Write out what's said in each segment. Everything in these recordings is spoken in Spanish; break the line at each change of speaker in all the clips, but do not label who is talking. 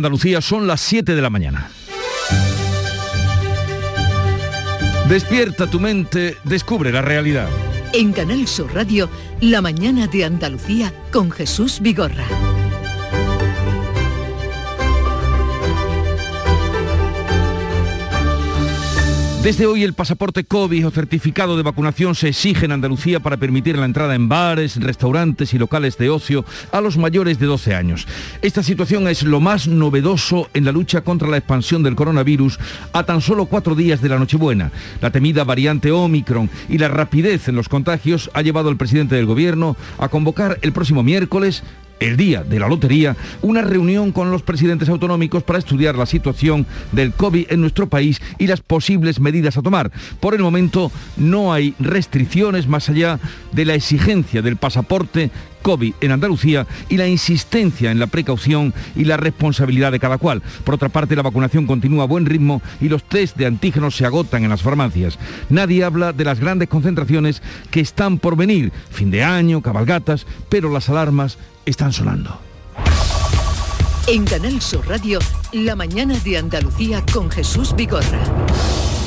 Andalucía son las 7 de la mañana. Despierta tu mente, descubre la realidad.
En Canal Sur Radio, La mañana de Andalucía con Jesús Vigorra.
Desde hoy el pasaporte COVID o certificado de vacunación se exige en Andalucía para permitir la entrada en bares, restaurantes y locales de ocio a los mayores de 12 años. Esta situación es lo más novedoso en la lucha contra la expansión del coronavirus a tan solo cuatro días de la Nochebuena. La temida variante Omicron y la rapidez en los contagios ha llevado al presidente del gobierno a convocar el próximo miércoles el día de la lotería, una reunión con los presidentes autonómicos para estudiar la situación del COVID en nuestro país y las posibles medidas a tomar. Por el momento no hay restricciones más allá de la exigencia del pasaporte COVID en Andalucía y la insistencia en la precaución y la responsabilidad de cada cual. Por otra parte, la vacunación continúa a buen ritmo y los test de antígenos se agotan en las farmacias. Nadie habla de las grandes concentraciones que están por venir, fin de año, cabalgatas, pero las alarmas están sonando.
En Canal Sur Radio, La mañana de Andalucía con Jesús Vigorra.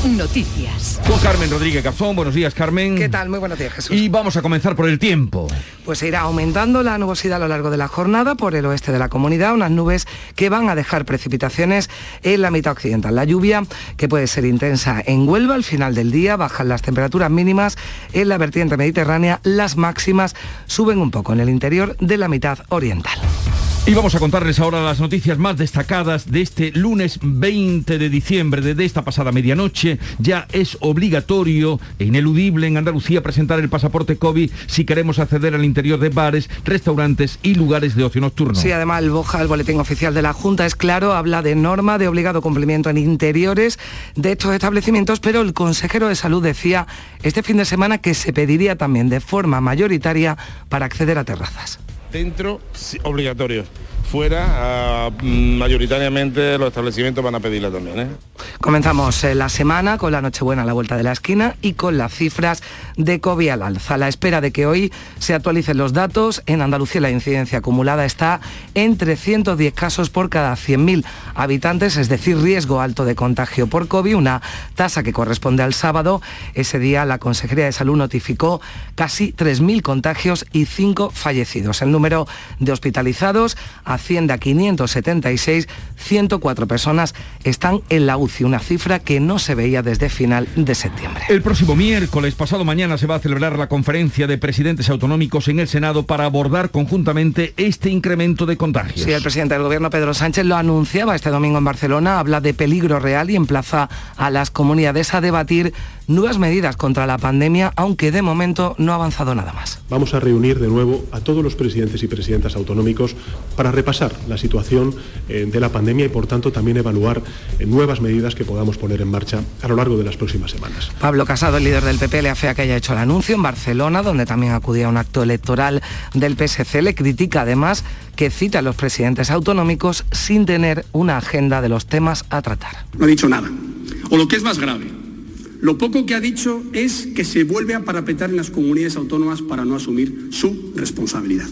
Noticias.
Con Carmen Rodríguez Garzón. Buenos días, Carmen.
¿Qué tal? Muy buenos días, Jesús.
Y vamos a comenzar por el tiempo.
Pues irá aumentando la nubosidad a lo largo de la jornada por el oeste de la comunidad, unas nubes que van a dejar precipitaciones en la mitad occidental. La lluvia, que puede ser intensa en Huelva al final del día, bajan las temperaturas mínimas en la vertiente mediterránea, las máximas suben un poco en el interior de la mitad oriental.
Y vamos a contarles ahora las noticias más destacadas de este lunes 20 de diciembre, de esta pasada medianoche. Ya es obligatorio e ineludible en Andalucía presentar el pasaporte COVID si queremos acceder al interior de bares, restaurantes y lugares de ocio nocturno.
Sí, además el BOJA, el Boletín Oficial de la Junta, es claro, habla de norma de obligado cumplimiento en interiores de estos establecimientos, pero el consejero de salud decía este fin de semana que se pediría también de forma mayoritaria para acceder a terrazas
dentro obligatorios fuera, ah, mm, mayoritariamente los establecimientos van a pedirla también. ¿eh?
Comenzamos eh, la semana con la Nochebuena a la vuelta de la esquina y con las cifras de COVID al alza. A la espera de que hoy se actualicen los datos, en Andalucía la incidencia acumulada está en 310 casos por cada 100.000 habitantes, es decir, riesgo alto de contagio por COVID, una tasa que corresponde al sábado. Ese día la Consejería de Salud notificó casi 3.000 contagios y 5 fallecidos. El número de hospitalizados a asciende a 576, 104 personas están en la UCI, una cifra que no se veía desde final de septiembre.
El próximo miércoles, pasado mañana, se va a celebrar la conferencia de presidentes autonómicos en el Senado para abordar conjuntamente este incremento de contagios.
Sí, el presidente del gobierno, Pedro Sánchez, lo anunciaba este domingo en Barcelona, habla de peligro real y emplaza a las comunidades a debatir nuevas medidas contra la pandemia, aunque de momento no ha avanzado nada más.
Vamos a reunir de nuevo a todos los presidentes y presidentas autonómicos para repasar la situación eh, de la pandemia y, por tanto, también evaluar eh, nuevas medidas que podamos poner en marcha a lo largo de las próximas semanas.
Pablo Casado, el líder del PP, le afea que haya hecho el anuncio en Barcelona, donde también acudía a un acto electoral del PSC. Le critica además que cita a los presidentes autonómicos sin tener una agenda de los temas a tratar.
No ha dicho nada. O lo que es más grave, lo poco que ha dicho es que se vuelve a parapetar en las comunidades autónomas para no asumir su responsabilidad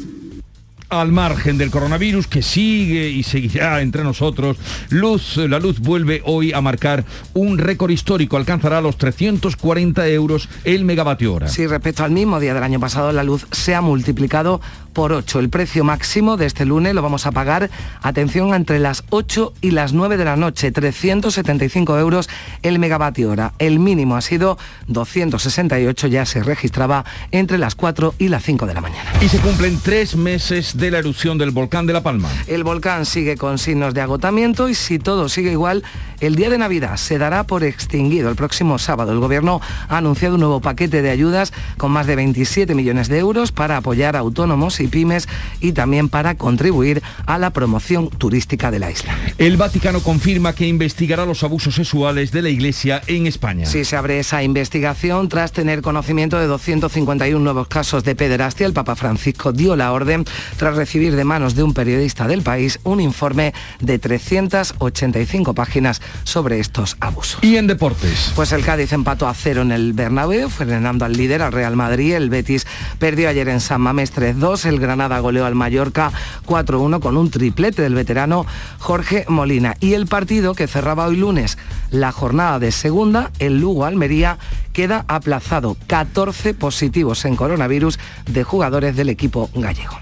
al margen del coronavirus que sigue y seguirá entre nosotros, luz, la luz vuelve hoy a marcar un récord histórico, alcanzará los 340 euros el megavatio hora.
Sí, respecto al mismo día del año pasado, la luz se ha multiplicado por 8. El precio máximo de este lunes lo vamos a pagar, atención, entre las 8 y las 9 de la noche, 375 euros el megavatio hora. El mínimo ha sido 268, ya se registraba entre las 4 y las 5 de la mañana.
Y se cumplen tres meses de la erupción del volcán de La Palma.
El volcán sigue con signos de agotamiento y si todo sigue igual, el día de Navidad se dará por extinguido el próximo sábado. El gobierno ha anunciado un nuevo paquete de ayudas con más de 27 millones de euros para apoyar a autónomos y pymes y también para contribuir a la promoción turística de la isla.
El Vaticano confirma que investigará los abusos sexuales de la Iglesia en España.
Sí, se abre esa investigación tras tener conocimiento de 251 nuevos casos de pederastia. El Papa Francisco dio la orden tras recibir de manos de un periodista del país un informe de 385 páginas sobre estos abusos.
¿Y en deportes?
Pues el Cádiz empató a cero en el Bernabéu, frenando al líder, al Real Madrid. El Betis perdió ayer en San Mamés 3-2 el Granada goleó al Mallorca 4-1 con un triplete del veterano Jorge Molina. Y el partido que cerraba hoy lunes la jornada de segunda, el Lugo Almería, queda aplazado. 14 positivos en coronavirus de jugadores del equipo gallego.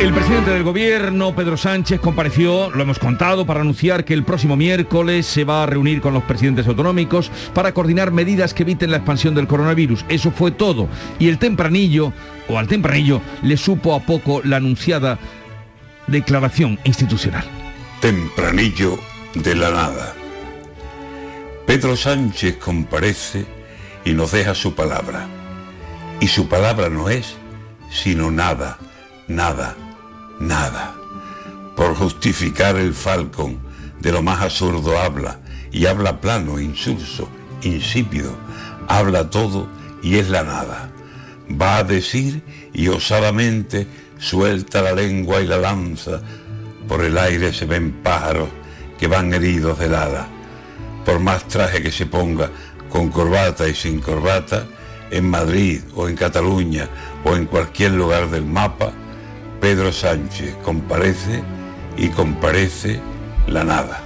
El presidente del gobierno, Pedro Sánchez, compareció, lo hemos contado, para anunciar que el próximo miércoles se va a reunir con los presidentes autonómicos para coordinar medidas que eviten la expansión del coronavirus. Eso fue todo. Y el tempranillo, o al tempranillo, le supo a poco la anunciada declaración institucional.
Tempranillo de la nada. Pedro Sánchez comparece y nos deja su palabra. Y su palabra no es sino nada, nada nada. Por justificar el falcón de lo más absurdo habla, y habla plano, insulso, insípido, habla todo y es la nada. Va a decir y osadamente suelta la lengua y la lanza, por el aire se ven pájaros que van heridos del ala. Por más traje que se ponga, con corbata y sin corbata, en Madrid o en Cataluña o en cualquier lugar del mapa, Pedro Sánchez comparece y comparece la nada.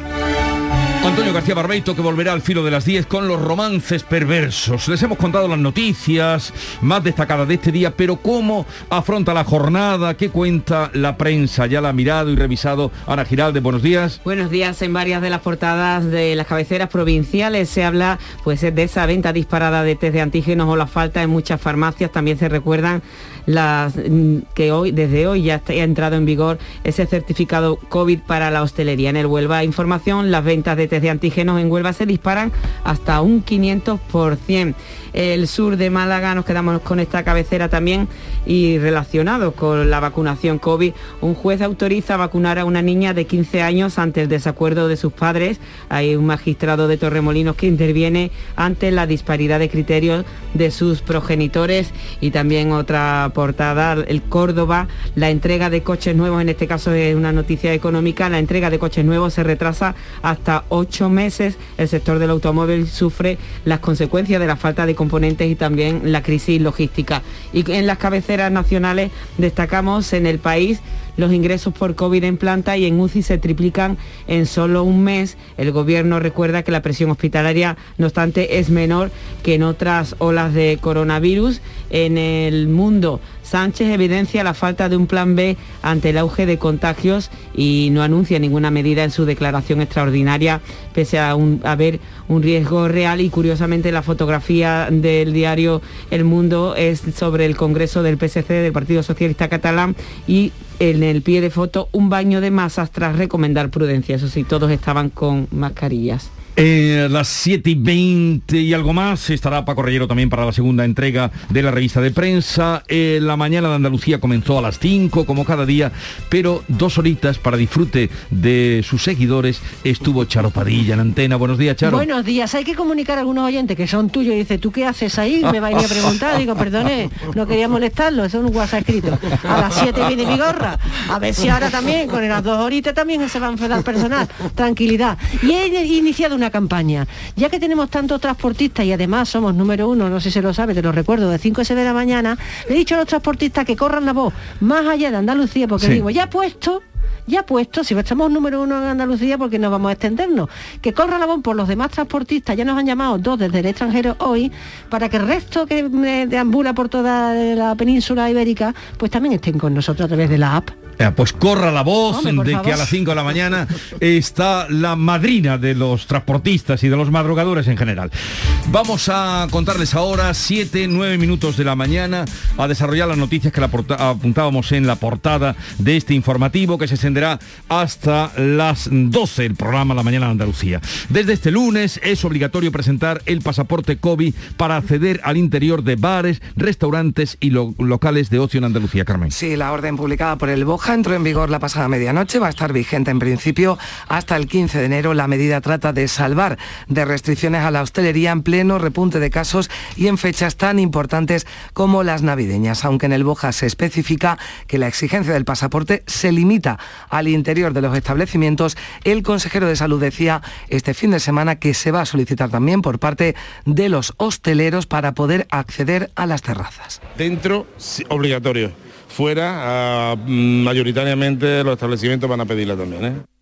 Antonio García Barbeito que volverá al filo de las 10 con los romances perversos. Les hemos contado las noticias más destacadas de este día, pero cómo afronta la jornada, qué cuenta la prensa. Ya la ha mirado y revisado Ana Giralde. Buenos días.
Buenos días. En varias de las portadas de las cabeceras provinciales se habla pues de esa venta disparada de test de antígenos o la falta en muchas farmacias. También se recuerdan mm, que hoy desde hoy ya ha entrado en vigor ese certificado COVID para la hostelería. En el Huelva Información, las ventas de test de antígenos en Huelva se disparan hasta un 500%. El sur de Málaga nos quedamos con esta cabecera también y relacionado con la vacunación COVID, un juez autoriza vacunar a una niña de 15 años ante el desacuerdo de sus padres. Hay un magistrado de Torremolinos que interviene ante la disparidad de criterios de sus progenitores y también otra portada, el Córdoba, la entrega de coches nuevos, en este caso es una noticia económica, la entrega de coches nuevos se retrasa hasta ocho meses. El sector del automóvil sufre las consecuencias de la falta de componentes y también la crisis logística. Y en las cabeceras nacionales destacamos en el país los ingresos por COVID en planta y en UCI se triplican en solo un mes. El gobierno recuerda que la presión hospitalaria, no obstante, es menor que en otras olas de coronavirus. En el mundo Sánchez evidencia la falta de un plan B ante el auge de contagios y no anuncia ninguna medida en su declaración extraordinaria, pese a haber un riesgo real y curiosamente la fotografía del diario El Mundo es sobre el Congreso del PSC, del Partido Socialista Catalán, y en el pie de foto un baño de masas tras recomendar prudencia. Eso sí, todos estaban con mascarillas.
Eh, las 7 y 20 y algo más estará Paco Rellero también para la segunda entrega de la revista de prensa. Eh, la mañana de Andalucía comenzó a las 5 como cada día, pero dos horitas para disfrute de sus seguidores estuvo Charo Padilla en antena. Buenos días, Charo.
Buenos días. Hay que comunicar a algunos oyentes que son tuyos y dice, ¿tú qué haces ahí? Me va a ir a preguntar. Digo, perdone, no quería molestarlo, es un WhatsApp escrito. A las 7 viene mi gorra. A ver si ahora también, con las dos horitas también se va a enfadar personal. Tranquilidad. Y he iniciado una campaña. Ya que tenemos tantos transportistas y además somos número uno, no sé si se lo sabe, te lo recuerdo, de 5 de la mañana, le he dicho a los transportistas que corran la voz más allá de Andalucía, porque digo, ya puesto, ya puesto, si estamos número uno en Andalucía, porque no vamos a extendernos. Que corra la voz por los demás transportistas, ya nos han llamado dos desde el extranjero hoy, para que el resto que deambula por toda la península ibérica, pues también estén con nosotros a través de la app.
Pues corra la voz de que a las 5 de la mañana está la madrina de los transportistas y de los madrugadores en general. Vamos a contarles ahora 7, 9 minutos de la mañana a desarrollar las noticias que la apuntábamos en la portada de este informativo que se extenderá hasta las 12 el programa La Mañana de Andalucía. Desde este lunes es obligatorio presentar el pasaporte COVID para acceder al interior de bares, restaurantes y locales de ocio en Andalucía, Carmen.
Sí, la orden publicada por el BOJA entró en vigor la pasada medianoche, va a estar vigente en principio hasta el 15 de enero. La medida trata de salvar de restricciones a la hostelería en pleno repunte de casos y en fechas tan importantes como las navideñas, aunque en el Boja se especifica que la exigencia del pasaporte se limita al interior de los establecimientos. El consejero de salud decía este fin de semana que se va a solicitar también por parte de los hosteleros para poder acceder a las terrazas.
Dentro, obligatorio. Fuera, mm, mayoritariamente los establecimientos van a pedirla también. ¿eh?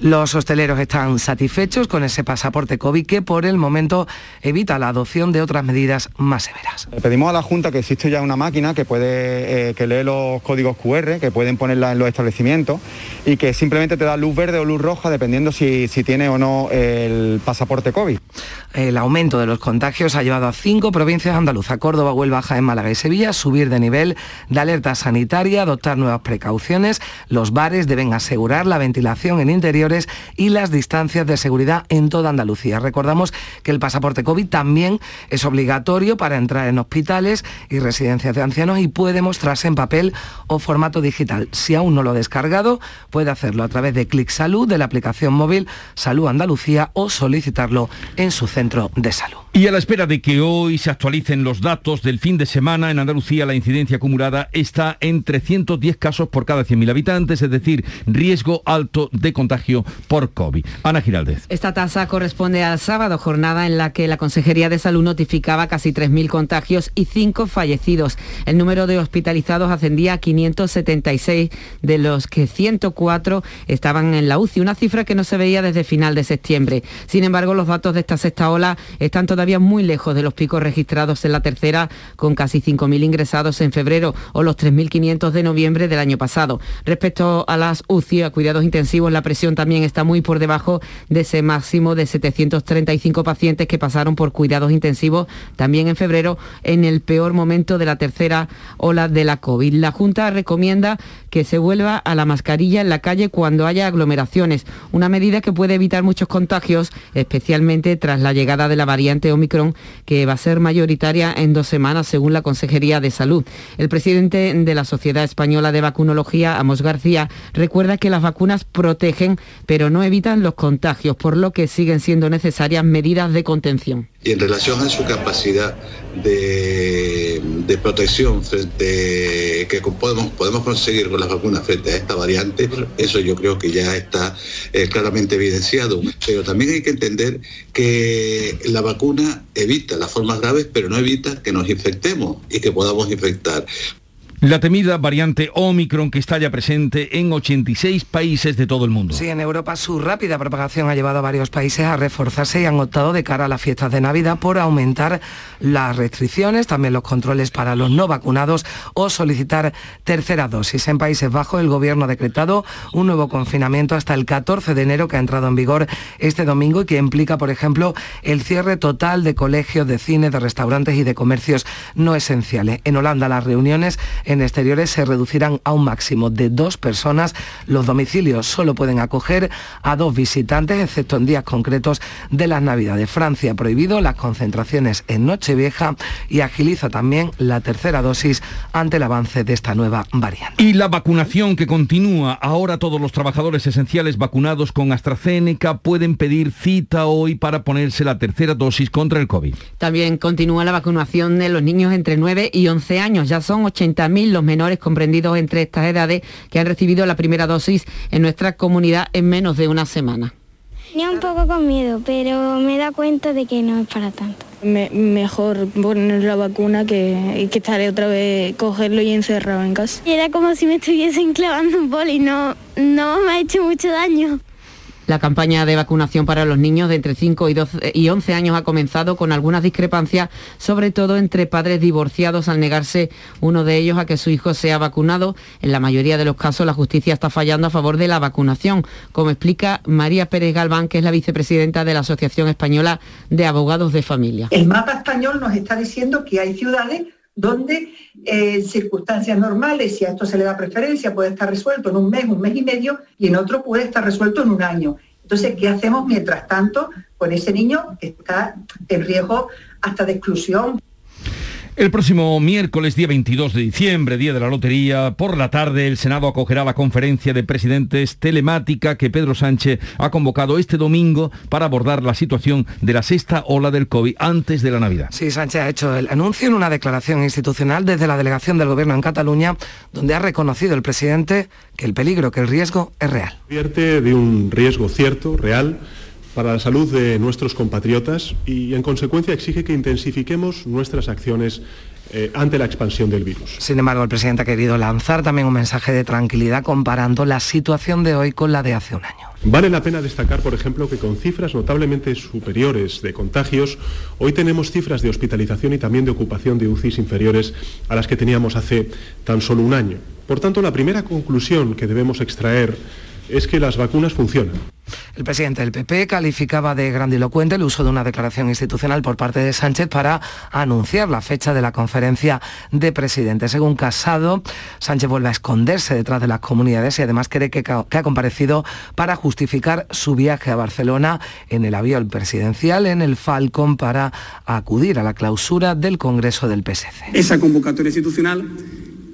Los hosteleros están satisfechos con ese pasaporte COVID que por el momento evita la adopción de otras medidas más severas.
Pedimos a la Junta que existe ya una máquina que puede eh, que lee los códigos QR, que pueden ponerla en los establecimientos y que simplemente te da luz verde o luz roja dependiendo si, si tiene o no el pasaporte COVID.
El aumento de los contagios ha llevado a cinco provincias andaluzas, Córdoba, Huelva, Jaén, Málaga y Sevilla, subir de nivel de alerta sanitaria, adoptar nuevas precauciones. Los bares deben asegurar la ventilación en y las distancias de seguridad en toda Andalucía. Recordamos que el pasaporte COVID también es obligatorio para entrar en hospitales y residencias de ancianos y puede mostrarse en papel o formato digital. Si aún no lo ha descargado, puede hacerlo a través de Clic Salud, de la aplicación móvil Salud Andalucía o solicitarlo en su centro de salud.
Y a la espera de que hoy se actualicen los datos del fin de semana, en Andalucía la incidencia acumulada está en 310 casos por cada 100.000 habitantes, es decir, riesgo alto de contagio por COVID. Ana Giraldez.
Esta tasa corresponde al sábado, jornada en la que la Consejería de Salud notificaba casi 3.000 contagios y 5 fallecidos. El número de hospitalizados ascendía a 576, de los que 104 estaban en la UCI, una cifra que no se veía desde final de septiembre. Sin embargo, los datos de esta sexta ola están todavía muy lejos de los picos registrados en la tercera, con casi 5.000 ingresados en febrero o los 3.500 de noviembre del año pasado. Respecto a las UCI, a cuidados intensivos, la presión también está muy por debajo de ese máximo de 735 pacientes que pasaron por cuidados intensivos también en febrero, en el peor momento de la tercera ola de la COVID. La Junta recomienda que se vuelva a la mascarilla en la calle cuando haya aglomeraciones, una medida que puede evitar muchos contagios, especialmente tras la llegada de la variante Omicron, que va a ser mayoritaria en dos semanas, según la Consejería de Salud. El presidente de la Sociedad Española de Vacunología, Amos García, recuerda que las vacunas protegen, pero no evitan los contagios, por lo que siguen siendo necesarias medidas de contención.
Y en relación a su capacidad de, protección frente que podemos, podemos conseguir con las vacunas frente a esta variante, eso yo creo que ya está eh, claramente evidenciado. Pero también hay que entender que la vacuna evita las formas graves, pero no evita que nos infectemos y que podamos infectar.
La temida variante Omicron que está ya presente en 86 países de todo el mundo.
Sí, en Europa su rápida propagación ha llevado a varios países a reforzarse y han optado de cara a las fiestas de Navidad por aumentar las restricciones, también los controles para los no vacunados o solicitar tercera dosis. En Países Bajos el gobierno ha decretado un nuevo confinamiento hasta el 14 de enero que ha entrado en vigor este domingo y que implica, por ejemplo, el cierre total de colegios, de cine, de restaurantes y de comercios no esenciales. En Holanda las reuniones exteriores se reducirán a un máximo de dos personas. Los domicilios solo pueden acoger a dos visitantes, excepto en días concretos de las Navidades. Francia ha prohibido las concentraciones en Nochevieja y agiliza también la tercera dosis ante el avance de esta nueva variante.
Y la vacunación que continúa. Ahora todos los trabajadores esenciales vacunados con AstraZeneca pueden pedir cita hoy para ponerse la tercera dosis contra el COVID.
También continúa la vacunación de los niños entre 9 y 11 años. Ya son 80.000 los menores comprendidos entre estas edades que han recibido la primera dosis en nuestra comunidad en menos de una semana.
Tenía un poco con miedo, pero me da cuenta de que no es para tanto.
mejor poner la vacuna que, que estaré otra vez cogerlo y encerrado en casa.
Era como si me estuviesen clavando un boli, no, no me ha hecho mucho daño.
La campaña de vacunación para los niños de entre 5 y, 12 y 11 años ha comenzado con algunas discrepancias, sobre todo entre padres divorciados al negarse uno de ellos a que su hijo sea vacunado. En la mayoría de los casos la justicia está fallando a favor de la vacunación, como explica María Pérez Galván, que es la vicepresidenta de la Asociación Española de Abogados de Familia.
El mapa español nos está diciendo que hay ciudades donde en circunstancias normales, si a esto se le da preferencia, puede estar resuelto en un mes, un mes y medio, y en otro puede estar resuelto en un año. Entonces, ¿qué hacemos mientras tanto con ese niño que está en riesgo hasta de exclusión?
El próximo miércoles, día 22 de diciembre, día de la lotería, por la tarde el Senado acogerá la conferencia de presidentes telemática que Pedro Sánchez ha convocado este domingo para abordar la situación de la sexta ola del COVID antes de la Navidad.
Sí, Sánchez ha hecho el anuncio en una declaración institucional desde la delegación del Gobierno en Cataluña, donde ha reconocido el presidente que el peligro, que el riesgo es real.
Advierte de un riesgo cierto, real, para la salud de nuestros compatriotas y, en consecuencia, exige que intensifiquemos nuestras acciones eh, ante la expansión del virus.
Sin embargo, el presidente ha querido lanzar también un mensaje de tranquilidad comparando la situación de hoy con la de hace un año.
Vale la pena destacar, por ejemplo, que con cifras notablemente superiores de contagios, hoy tenemos cifras de hospitalización y también de ocupación de UCIs inferiores a las que teníamos hace tan solo un año. Por tanto, la primera conclusión que debemos extraer es que las vacunas funcionan.
El presidente del PP calificaba de grandilocuente el uso de una declaración institucional por parte de Sánchez para anunciar la fecha de la conferencia de presidentes. Según Casado, Sánchez vuelve a esconderse detrás de las comunidades y además cree que, ha comparecido para justificar su viaje a Barcelona en el avión presidencial en el Falcon para acudir a la clausura del Congreso del PSC.
Esa convocatoria institucional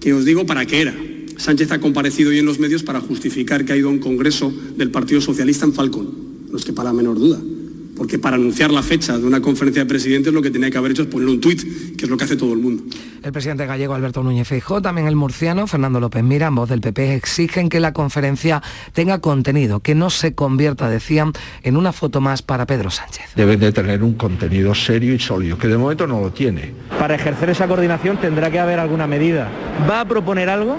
que os digo para qué era Sánchez ha comparecido hoy en los medios para justificar que ha ido a un congreso del Partido Socialista en Falcón. No es que para la menor duda. Porque para anunciar la fecha de una conferencia de presidentes lo que tenía que haber hecho es poner un tuit, que es lo que hace todo el mundo.
El presidente gallego Alberto Núñez Feijóo, también el murciano Fernando López Mira, en voz del PP, exigen que la conferencia tenga contenido, que no se convierta, decían, en una foto más para Pedro Sánchez.
Deben de tener un contenido serio y sólido, que de momento no lo tiene.
Para ejercer esa coordinación tendrá que haber alguna medida. ¿Va a proponer algo?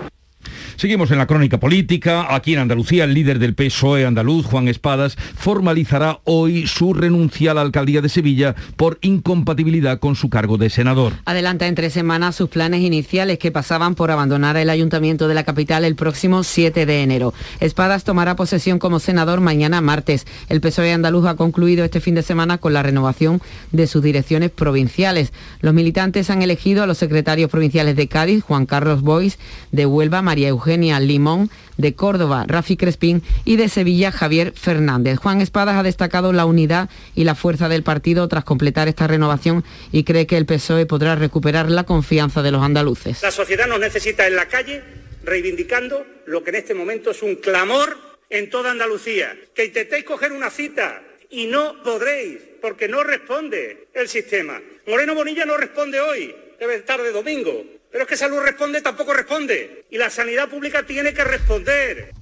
Seguimos en la crónica política. Aquí en Andalucía, el líder del PSOE andaluz, Juan Espadas, formalizará hoy su renuncia a la alcaldía de Sevilla por incompatibilidad con su cargo de senador.
Adelanta en tres semanas sus planes iniciales que pasaban por abandonar el ayuntamiento de la capital el próximo 7 de enero. Espadas tomará posesión como senador mañana martes. El PSOE andaluz ha concluido este fin de semana con la renovación de sus direcciones provinciales. Los militantes han elegido a los secretarios provinciales de Cádiz, Juan Carlos Bois, de Huelva, María Eugenia Eugenia Limón, de Córdoba Rafi Crespín y de Sevilla Javier Fernández. Juan Espadas ha destacado la unidad y la fuerza del partido tras completar esta renovación y cree que el PSOE podrá recuperar la confianza de los andaluces.
La sociedad nos necesita en la calle reivindicando lo que en este momento es un clamor en toda Andalucía. Que intentéis coger una cita y no podréis porque no responde el sistema. Moreno Bonilla no responde hoy, debe estar de domingo. Pero es que salud responde, tampoco responde. Y la sanidad pública tiene que responder.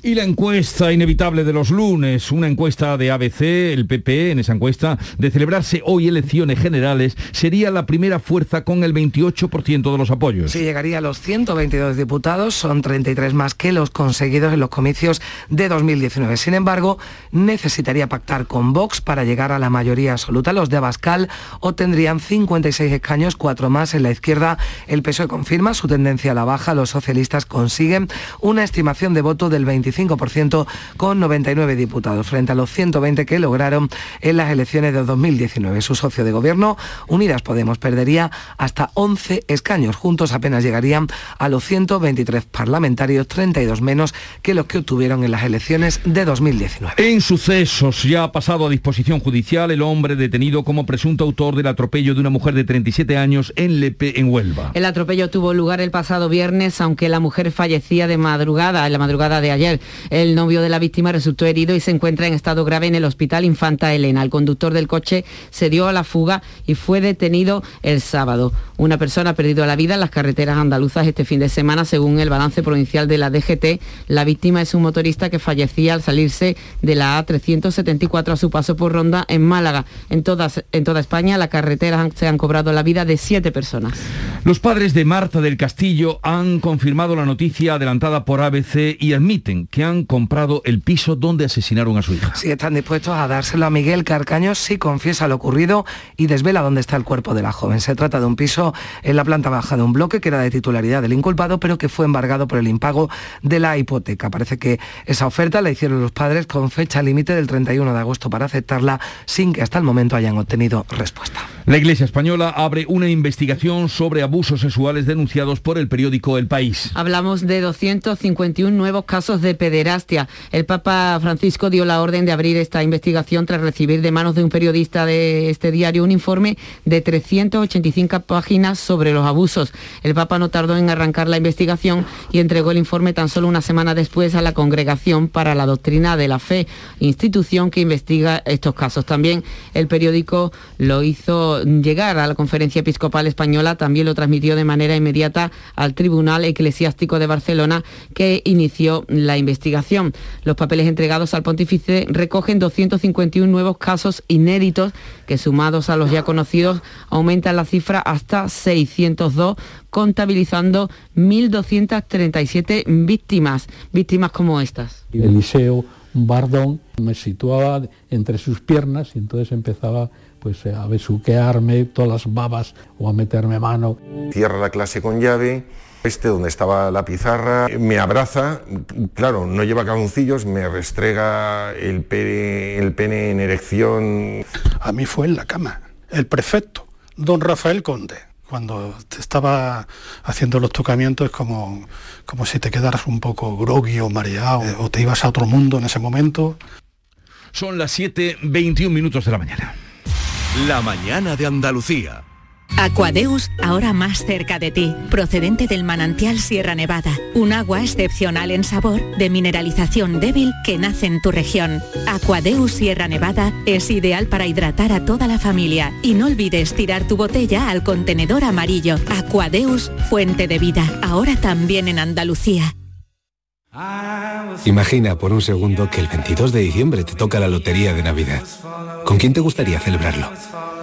Y la encuesta inevitable de los lunes, una encuesta de ABC, el PP, en esa encuesta, de celebrarse hoy elecciones generales, sería la primera fuerza con el 28% de los apoyos.
Sí, llegaría a los 122 diputados, son 33 más que los conseguidos en los comicios de 2019. Sin embargo, necesitaría pactar con Vox para llegar a la mayoría absoluta. Los de Abascal obtendrían 56 escaños, cuatro más en la izquierda. El PSOE confirma su tendencia a la baja. Los socialistas consiguen una estimación de voto del 20 25% con 99 diputados, frente a los 120 que lograron en las elecciones de 2019. Su socio de gobierno, Unidas Podemos, perdería hasta 11 escaños. Juntos apenas llegarían a los 123 parlamentarios, 32 menos que los que obtuvieron en las elecciones de 2019.
En sucesos, ya ha pasado a disposición judicial el hombre detenido como presunto autor del atropello de una mujer de 37 años en Lepe, en Huelva.
El atropello tuvo lugar el pasado viernes, aunque la mujer fallecía de madrugada, en la madrugada de ayer. El novio de la víctima resultó herido y se encuentra en estado grave en el hospital Infanta Elena. El conductor del coche se dio a la fuga y fue detenido el sábado. Una persona ha perdido la vida en las carreteras andaluzas este fin de semana, según el balance provincial de la DGT. La víctima es un motorista que fallecía al salirse de la A374 a su paso por Ronda en Málaga. En, todas, en toda España, las carreteras se han cobrado la vida de siete personas.
Los padres de Marta del Castillo han confirmado la noticia adelantada por ABC y admiten que han comprado el piso donde asesinaron a su hija.
Sí, están dispuestos a dárselo a Miguel Carcaño si confiesa lo ocurrido y desvela dónde está el cuerpo de la joven. Se trata de un piso en la planta baja de un bloque que era de titularidad del inculpado, pero que fue embargado por el impago de la hipoteca. Parece que esa oferta la hicieron los padres con fecha límite del 31 de agosto para aceptarla sin que hasta el momento hayan obtenido respuesta.
La Iglesia Española abre una investigación sobre abusos sexuales denunciados por el periódico El País.
Hablamos de 251 nuevos casos de pederastia. El Papa Francisco dio la orden de abrir esta investigación tras recibir de manos de un periodista de este diario un informe de 385 páginas sobre los abusos. El Papa no tardó en arrancar la investigación y entregó el informe tan solo una semana después a la Congregación para la Doctrina de la Fe, institución que investiga estos casos. También el periódico lo hizo llegar a la Conferencia Episcopal Española, también lo transmitió de manera inmediata al Tribunal Eclesiástico de Barcelona que inició la investigación. Los papeles entregados al pontífice recogen 251 nuevos casos inéditos que sumados a los ya conocidos aumentan la cifra hasta 602 contabilizando 1.237 víctimas, víctimas como estas.
Eliseo Bardón me situaba entre sus piernas y entonces empezaba pues a besuquearme todas las babas o a meterme mano.
Cierra la clase con llave, este donde estaba la pizarra, me abraza, claro, no lleva calzoncillos, me restrega el pene, el pene en erección.
A mí fue en la cama, el prefecto, don Rafael Conde. Cuando te estaba haciendo los tocamientos es como, como si te quedaras un poco groggy o mareado o te ibas a otro mundo en ese momento.
Son las 7.21 minutos de la mañana.
La mañana de Andalucía.
Aquadeus, ahora más cerca de ti, procedente del manantial Sierra Nevada, un agua excepcional en sabor, de mineralización débil que nace en tu región. Aquadeus Sierra Nevada es ideal para hidratar a toda la familia y no olvides tirar tu botella al contenedor amarillo. Aquadeus, fuente de vida, ahora también en Andalucía.
Imagina por un segundo que el 22 de diciembre te toca la lotería de Navidad. ¿Con quién te gustaría celebrarlo?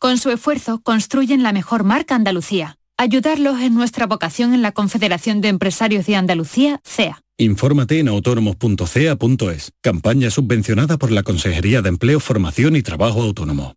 Con su esfuerzo construyen la mejor marca Andalucía. Ayudarlos es nuestra vocación en la Confederación de Empresarios de Andalucía, CEA.
Infórmate en autónomos.cea.es. Campaña subvencionada por la Consejería de Empleo, Formación y Trabajo Autónomo.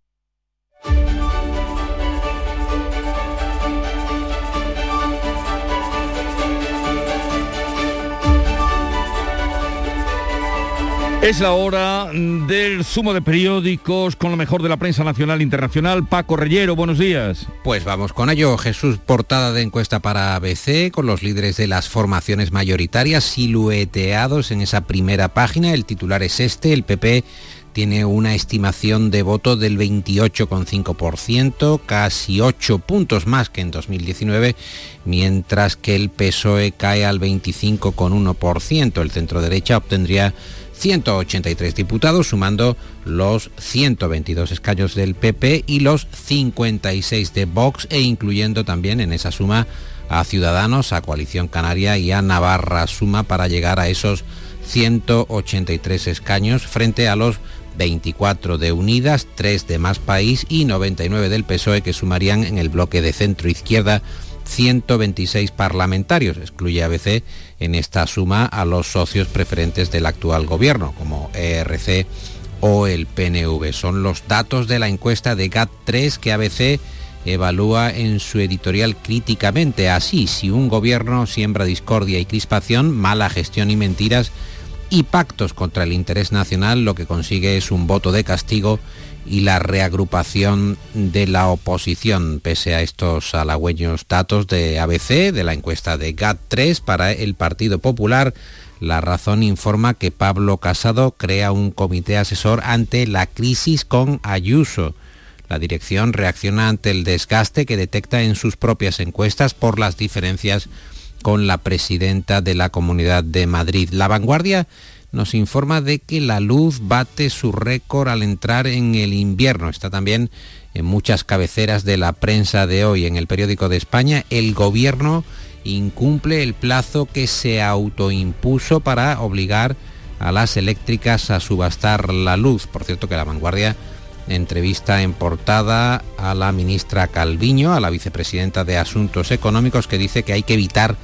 Es la hora del zumo de periódicos con lo mejor de la prensa nacional e internacional. Paco Reyero, buenos días.
Pues vamos con ello. Jesús, portada de encuesta para ABC con los líderes de las formaciones mayoritarias silueteados en esa primera página. El titular es este, el PP tiene una estimación de voto del 28,5%, casi 8 puntos más que en 2019, mientras que el PSOE cae al 25,1%. El centro derecha obtendría 183 diputados, sumando los 122 escaños del PP y los 56 de Vox e incluyendo también en esa suma a Ciudadanos, a Coalición Canaria y a Navarra Suma para llegar a esos 183 escaños frente a los 24 de Unidas, 3 de Más País y 99 del PSOE que sumarían en el bloque de centro izquierda 126 parlamentarios, excluye ABC en esta suma a los socios preferentes del actual gobierno, como ERC o el PNV. Son los datos de la encuesta de GAT3 que ABC evalúa en su editorial críticamente. Así, si un gobierno siembra discordia y crispación, mala gestión y mentiras y pactos contra el interés nacional, lo que consigue es un voto de castigo y la reagrupación de la oposición, pese a estos halagüeños datos de ABC, de la encuesta de GAT3 para el Partido Popular. La razón informa que Pablo Casado crea un comité asesor ante la crisis con Ayuso. La dirección reacciona ante el desgaste que detecta en sus propias encuestas por las diferencias con la presidenta de la Comunidad de Madrid. La vanguardia nos informa de que la luz bate su récord al entrar en el invierno. Está también en muchas cabeceras de la prensa de hoy. En el periódico de España, el gobierno incumple el plazo que se autoimpuso para obligar a las eléctricas a subastar la luz. Por cierto que la vanguardia entrevista en portada a la ministra Calviño, a la vicepresidenta de Asuntos Económicos, que dice que hay que evitar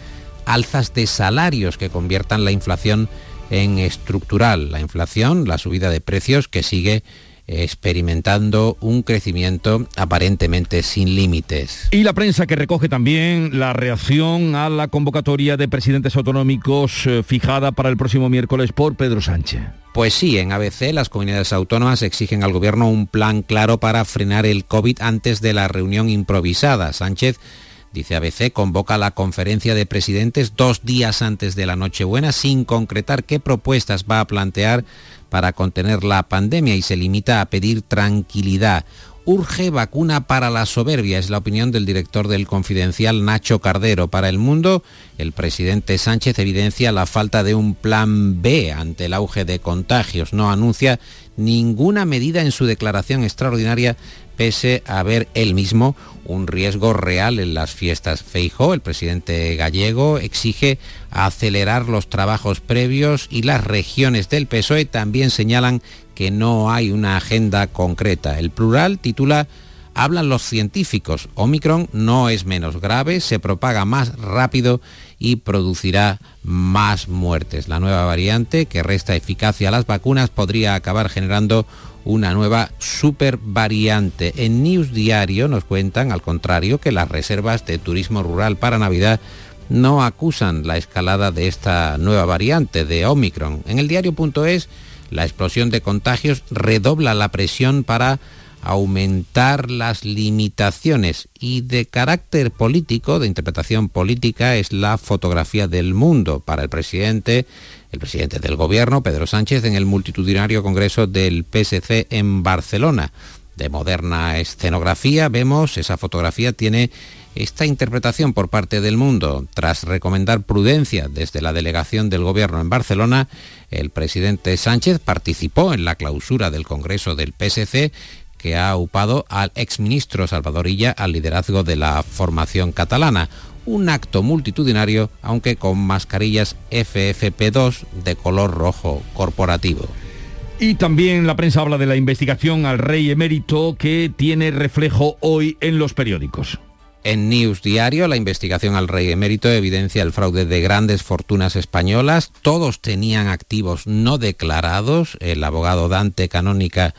alzas de salarios que conviertan la inflación en estructural. La inflación, la subida de precios que sigue experimentando un crecimiento aparentemente sin límites.
Y la prensa que recoge también la reacción a la convocatoria de presidentes autonómicos eh, fijada para el próximo miércoles por Pedro Sánchez.
Pues sí, en ABC las comunidades autónomas exigen al gobierno un plan claro para frenar el COVID antes de la reunión improvisada. Sánchez Dice ABC, convoca la conferencia de presidentes dos días antes de la Nochebuena sin concretar qué propuestas va a plantear para contener la pandemia y se limita a pedir tranquilidad. Urge vacuna para la soberbia, es la opinión del director del Confidencial Nacho Cardero. Para el mundo, el presidente Sánchez evidencia la falta de un plan B ante el auge de contagios. No anuncia ninguna medida en su declaración extraordinaria pese a ver él mismo un riesgo real en las fiestas. Feijó, el presidente gallego, exige acelerar los trabajos previos y las regiones del PSOE también señalan que no hay una agenda concreta. El plural titula Hablan los científicos, Omicron no es menos grave, se propaga más rápido y producirá más muertes. La nueva variante que resta eficacia a las vacunas podría acabar generando una nueva super variante. En News Diario nos cuentan, al contrario, que las reservas de turismo rural para Navidad no acusan la escalada de esta nueva variante de Omicron. En el diario.es, la explosión de contagios redobla la presión para aumentar las limitaciones y de carácter político, de interpretación política, es la fotografía del mundo para el presidente el presidente del gobierno, Pedro Sánchez, en el multitudinario Congreso del PSC en Barcelona. De moderna escenografía, vemos, esa fotografía tiene esta interpretación por parte del mundo. Tras recomendar prudencia desde la delegación del gobierno en Barcelona, el presidente Sánchez participó en la clausura del Congreso del PSC que ha upado al exministro Salvadorilla al liderazgo de la formación catalana un acto multitudinario, aunque con mascarillas FFP2 de color rojo corporativo.
Y también la prensa habla de la investigación al rey emérito que tiene reflejo hoy en los periódicos.
En News Diario, la investigación al rey emérito evidencia el fraude de grandes fortunas españolas. Todos tenían activos no declarados. El abogado Dante Canónica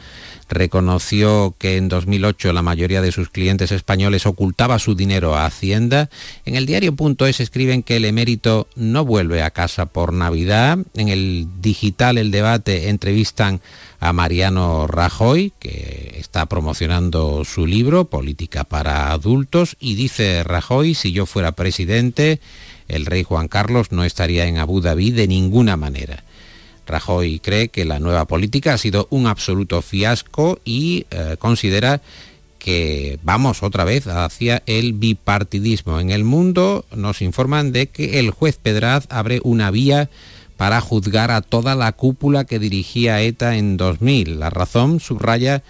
reconoció que en 2008 la mayoría de sus clientes españoles ocultaba su dinero a Hacienda. En el diario.es escriben que el emérito no vuelve a casa por Navidad. En el digital El Debate entrevistan a Mariano Rajoy, que está promocionando su libro Política para Adultos, y dice Rajoy, si yo fuera presidente, el rey Juan Carlos no estaría en Abu Dhabi de ninguna manera. Rajoy cree que la nueva política ha sido un absoluto fiasco y eh, considera que vamos otra vez hacia el bipartidismo. En el mundo nos informan de que el juez Pedraz abre una vía para juzgar a toda la cúpula que dirigía ETA en 2000. La razón subraya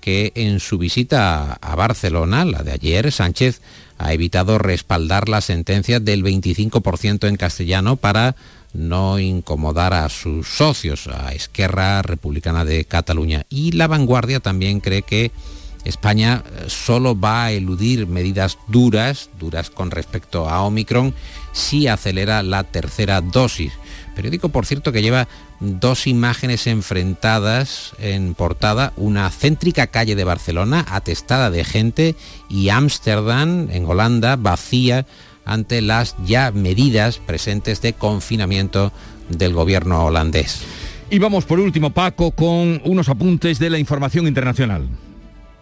que en su visita a Barcelona, la de ayer, Sánchez ha evitado respaldar la sentencia del 25% en castellano para no incomodar a sus socios, a Esquerra Republicana de Cataluña. Y la vanguardia también cree que España eh, solo va a eludir medidas duras, duras con respecto a Omicron, si acelera la tercera dosis. Periódico, por cierto, que lleva dos imágenes enfrentadas en portada, una céntrica calle de Barcelona atestada de gente y Ámsterdam, en Holanda, vacía ante las ya medidas presentes de confinamiento del gobierno holandés.
Y vamos por último, Paco, con unos apuntes de la información internacional.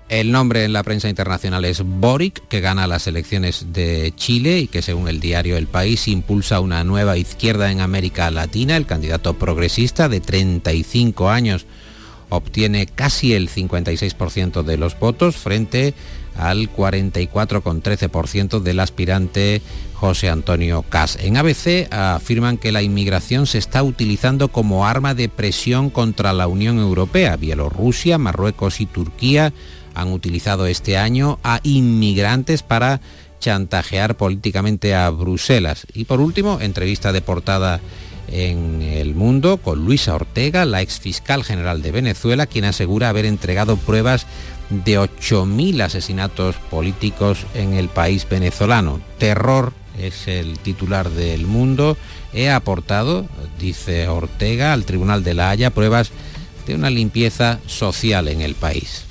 El nombre en la prensa internacional es Boric, que gana las elecciones de Chile y que según el diario El País impulsa una nueva izquierda en América Latina. El candidato progresista de 35 años obtiene casi el 56% de los votos frente al 44,13% del aspirante José Antonio Cas. En ABC afirman que la inmigración se está utilizando como arma de presión contra la Unión Europea. Bielorrusia, Marruecos y Turquía han utilizado este año a inmigrantes para chantajear políticamente a Bruselas. Y por último, entrevista de portada en el mundo con Luisa Ortega, la ex fiscal general de Venezuela, quien asegura haber entregado pruebas de 8.000 asesinatos políticos en el país venezolano. Terror es el titular del mundo. He aportado, dice Ortega, al Tribunal de la Haya pruebas de una limpieza social en el país.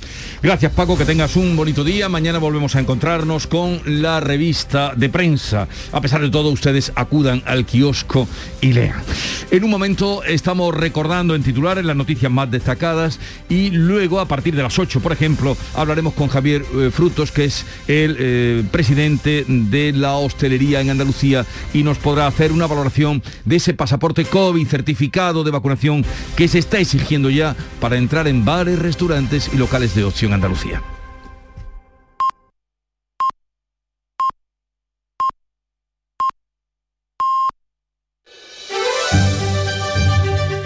Gracias Paco, que tengas un bonito día. Mañana volvemos a encontrarnos con la revista de prensa. A pesar de todo, ustedes acudan al kiosco y lean. En un momento estamos recordando en titulares las noticias más destacadas y luego a partir de las 8, por ejemplo, hablaremos con Javier eh, Frutos, que es el eh, presidente de la hostelería en Andalucía y nos podrá hacer una valoración de ese pasaporte COVID certificado de vacunación que se está exigiendo ya para entrar en bares, restaurantes y locales de ocio en Andalucía.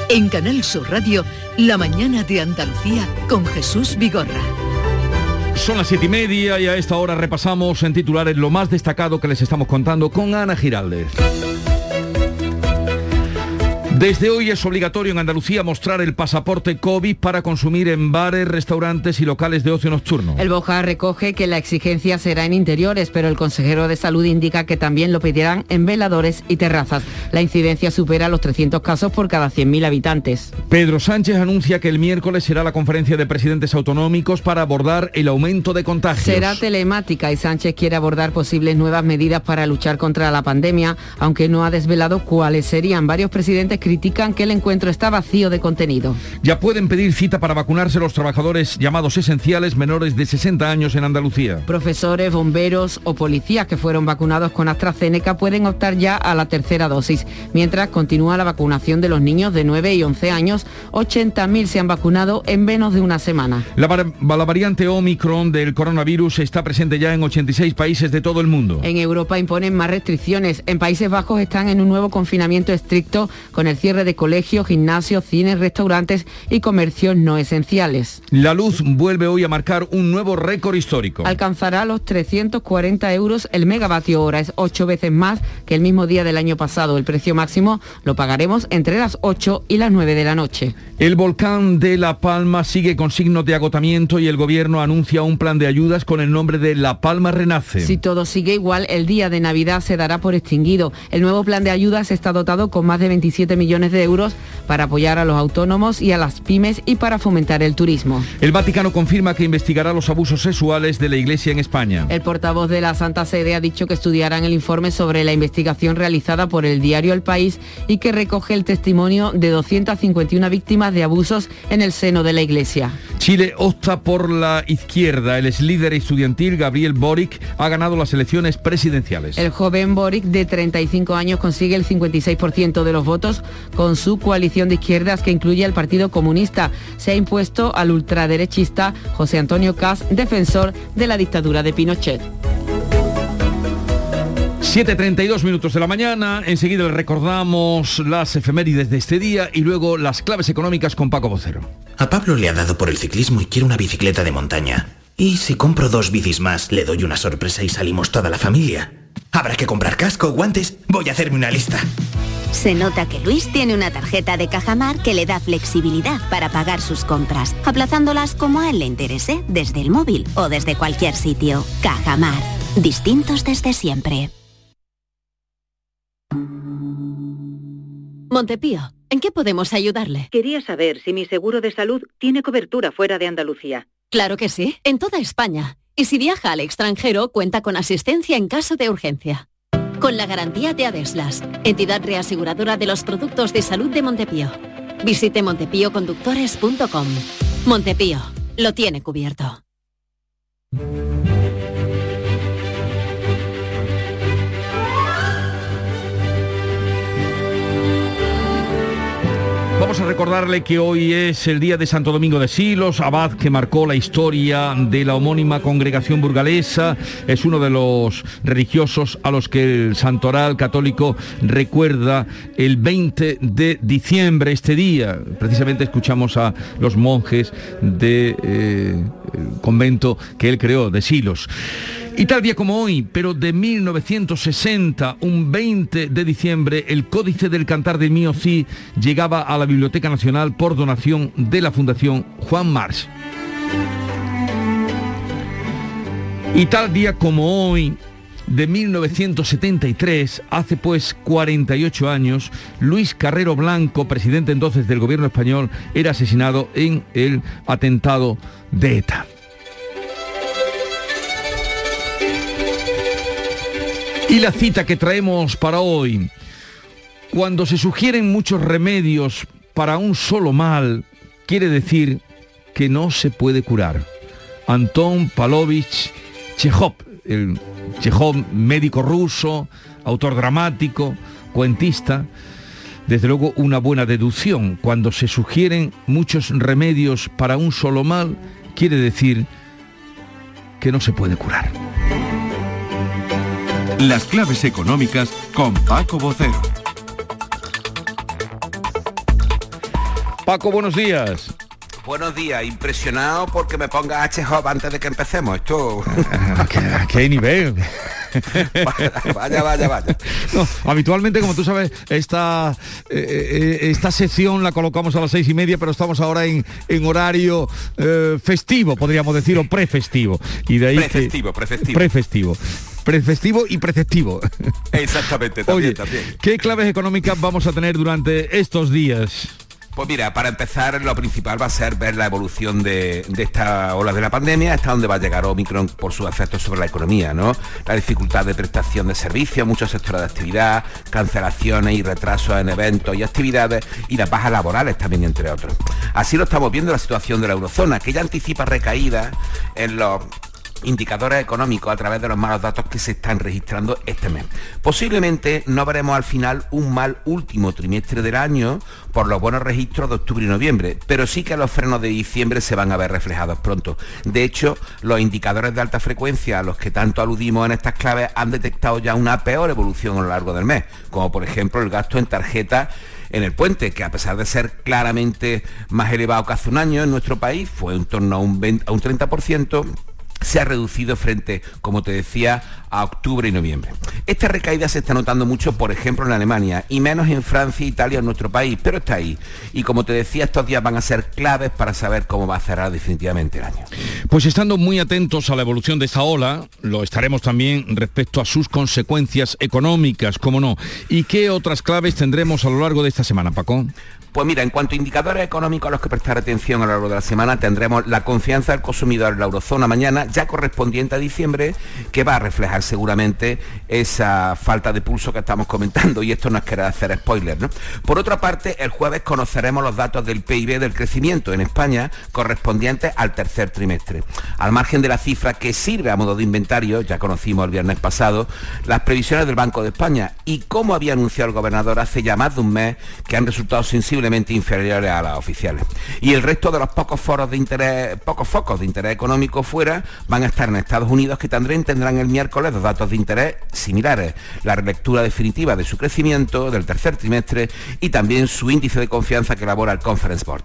En Canal Sur Radio, La mañana de Andalucía con Jesús Vigorra.
Son las siete y media y a esta hora repasamos en titulares lo más destacado que les estamos contando con Ana Giraldez. Desde hoy es obligatorio en Andalucía mostrar el pasaporte COVID para consumir en bares, restaurantes y locales de ocio nocturno.
El Boja recoge que la exigencia será en interiores, pero el consejero de salud indica que también lo pedirán en veladores y terrazas. La incidencia supera los 300 casos por cada 100.000 habitantes.
Pedro Sánchez anuncia que el miércoles será la conferencia de presidentes autonómicos para abordar el aumento de contagios.
Será telemática y Sánchez quiere abordar posibles nuevas medidas para luchar contra la pandemia, aunque no ha desvelado cuáles serían. Varios presidentes critican que el encuentro está vacío de contenido.
Ya pueden pedir cita para vacunarse los trabajadores llamados esenciales menores de 60 años en Andalucía.
Profesores, bomberos o policías que fueron vacunados con AstraZeneca pueden optar ya a la tercera dosis, mientras continúa la vacunación de los niños de 9 y 11 años. 80.000 se han vacunado en menos de una semana.
La, la variante Omicron del coronavirus está presente ya en 86 países de todo el mundo.
En Europa imponen más restricciones. En Países Bajos están en un nuevo confinamiento estricto con el cierre de colegios, gimnasios, cines, restaurantes y comercios no esenciales.
La luz vuelve hoy a marcar un nuevo récord histórico.
Alcanzará los 340 euros el megavatio hora, es ocho veces más que el mismo día del año pasado. El precio máximo lo pagaremos entre las 8 y las 9 de la noche.
El volcán de La Palma sigue con signos de agotamiento y el gobierno anuncia un plan de ayudas con el nombre de La Palma Renace.
Si todo sigue igual, el día de Navidad se dará por extinguido. El nuevo plan de ayudas está dotado con más de 27 millones de euros para apoyar a los autónomos y a las pymes y para fomentar el turismo.
El Vaticano confirma que investigará los abusos sexuales de la Iglesia en España.
El portavoz de la Santa Sede ha dicho que estudiarán el informe sobre la investigación realizada por el diario El País y que recoge el testimonio de 251 víctimas de abusos en el seno de la Iglesia.
Chile opta por la izquierda. El ex líder estudiantil Gabriel Boric ha ganado las elecciones presidenciales.
El joven Boric de 35 años consigue el 56% de los votos con su coalición de izquierdas que incluye al Partido Comunista. Se ha impuesto al ultraderechista José Antonio Caz, defensor de la dictadura de Pinochet.
7.32 minutos de la mañana, enseguida le recordamos las efemérides de este día y luego las claves económicas con Paco Vocero.
A Pablo le ha dado por el ciclismo y quiere una bicicleta de montaña. ¿Y si compro dos bicis más, le doy una sorpresa y salimos toda la familia? Habrá que comprar casco, guantes, voy a hacerme una lista.
Se nota que Luis tiene una tarjeta de Cajamar que le da flexibilidad para pagar sus compras, aplazándolas como a él le interese, desde el móvil o desde cualquier sitio. Cajamar, distintos desde siempre.
Montepío, ¿en qué podemos ayudarle?
Quería saber si mi seguro de salud tiene cobertura fuera de Andalucía.
Claro que sí, en toda España. Y si viaja al extranjero, cuenta con asistencia en caso de urgencia. Con la garantía de Adeslas, entidad reaseguradora de los productos de salud de Montepío. Visite montepíoconductores.com. Montepío, lo tiene cubierto.
Vamos a recordarle que hoy es el día de Santo Domingo de Silos, abad que marcó la historia de la homónima congregación burgalesa. Es uno de los religiosos a los que el santoral católico recuerda el 20 de diciembre, este día. Precisamente escuchamos a los monjes del de, eh, convento que él creó, de Silos. Y tal día como hoy, pero de 1960, un 20 de diciembre, el Códice del Cantar de Mío Sí llegaba a la Biblioteca Nacional por donación de la Fundación Juan March. Y tal día como hoy, de 1973, hace pues 48 años, Luis Carrero Blanco, presidente entonces del gobierno español, era asesinado en el atentado de ETA. Y la cita que traemos para hoy. Cuando se sugieren muchos remedios para un solo mal, quiere decir que no se puede curar. Anton Palovich Chekhov, el Chekhov médico ruso, autor dramático, cuentista, desde luego una buena deducción. Cuando se sugieren muchos remedios para un solo mal, quiere decir que no se puede curar.
Las claves económicas con Paco Bocero.
Paco, buenos días.
Buenos días, impresionado porque me ponga H-Hop antes de que empecemos. Esto.
¿A qué, nivel?
vaya, vaya, vaya.
habitualmente, como tú sabes, esta, eh, eh, esta sección la colocamos a las seis y media, pero estamos ahora en, en horario eh, festivo, podríamos decir, o prefestivo. Y de ahí
prefestivo, prefestivo.
Prefestivo prefestivo y preceptivo.
Exactamente, también, también.
¿Qué claves económicas vamos a tener durante estos días?
Pues mira, para empezar, lo principal va a ser ver la evolución de, esta ola de la pandemia, hasta dónde va a llegar Omicron por sus efectos sobre la economía, ¿no? La dificultad de prestación de servicios, muchos sectores de actividad, cancelaciones y retrasos en eventos y actividades y las bajas laborales también, entre otros. Así lo estamos viendo la situación de la eurozona, que ya anticipa recaídas en los indicadores económicos a través de los malos datos que se están registrando este mes. Posiblemente no veremos al final un mal último trimestre del año por los buenos registros de octubre y noviembre, pero sí que los frenos de diciembre se van a ver reflejados pronto. De hecho, los indicadores de alta frecuencia a los que tanto aludimos en estas claves han detectado ya una peor evolución a lo largo del mes, como por ejemplo el gasto en tarjeta en el puente, que a pesar de ser claramente más elevado que hace un año en nuestro país, fue en torno a un, 20, a un 30%, se ha reducido frente, como te decía, a octubre y noviembre. Esta recaída se está notando mucho, por ejemplo, en Alemania y menos en Francia e Italia, en nuestro país, pero está ahí. Y como te decía, estos días van a ser claves para saber cómo va a cerrar definitivamente el año.
Pues estando muy atentos a la evolución de esta ola, lo estaremos también respecto a sus consecuencias económicas, como no. ¿Y qué otras claves tendremos a lo largo de esta semana, Paco?
Pues mira, en cuanto a indicadores económicos a los que prestar atención a lo largo de la semana, tendremos la confianza del consumidor en la eurozona mañana, ya correspondiente a diciembre, que va a reflejar seguramente esa falta de pulso que estamos comentando, y esto no es querer hacer spoiler. ¿no? Por otra parte, el jueves conoceremos los datos del PIB del crecimiento en España correspondientes al tercer trimestre. Al margen de la cifra que sirve a modo de inventario, ya conocimos el viernes pasado, las previsiones del Banco de España y como había anunciado el gobernador hace ya más de un mes, que han resultado sensibles inferiores a las oficiales. Y el resto de los pocos foros de interés, pocos focos de interés económico fuera van a estar en Estados Unidos que también tendrán el miércoles los datos de interés similares, la relectura definitiva de su crecimiento del tercer trimestre y también su índice de confianza que elabora el Conference Board.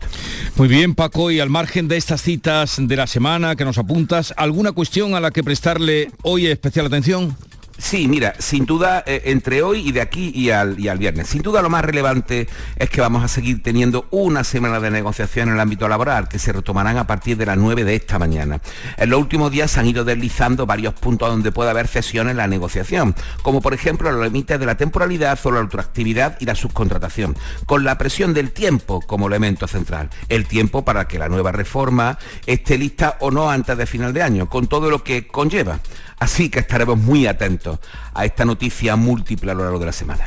Muy bien, Paco, y al margen de estas citas de la semana que nos apuntas, ¿alguna cuestión a la que prestarle hoy especial atención?
Sí, mira, sin duda, eh, entre hoy y de aquí y al, y al viernes, sin duda lo más relevante es que vamos a seguir teniendo una semana de negociación en el ámbito laboral, que se retomarán a partir de las 9 de esta mañana. En los últimos días se han ido deslizando varios puntos donde puede haber cesión en la negociación, como por ejemplo los límites de la temporalidad o la ultraactividad y la subcontratación, con la presión del tiempo como elemento central. El tiempo para que la nueva reforma esté lista o no antes de final de año, con todo lo que conlleva. Así que estaremos muy atentos a esta noticia múltiple a lo largo de la semana.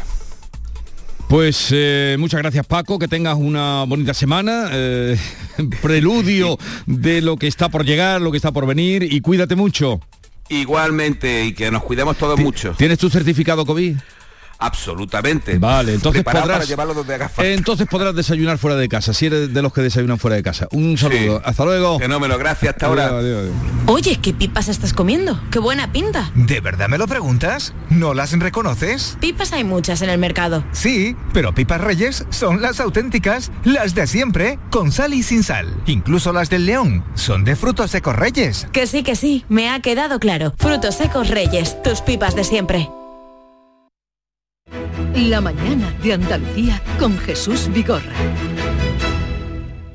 Pues eh, muchas gracias Paco, que tengas una bonita semana, eh, preludio de lo que está por llegar, lo que está por venir y cuídate mucho.
Igualmente y que nos cuidemos todos mucho.
¿Tienes tu certificado COVID?
Absolutamente.
Vale, entonces podrás, entonces podrás desayunar fuera de casa, si eres de los que desayunan fuera de casa. Un saludo, hasta luego.
Fenómeno, gracias, hasta ahora.
Oye, ¿qué pipas estás comiendo? ¡Qué buena pinta!
¿De verdad me lo preguntas? ¿No las reconoces?
Pipas hay muchas en el mercado.
Sí, pero pipas reyes son las auténticas, las de siempre, con sal y sin sal. Incluso las del león son de frutos secos reyes.
Que sí, que sí, me ha quedado claro. Frutos secos reyes, tus pipas de siempre.
La mañana de Andalucía con Jesús Vigorra.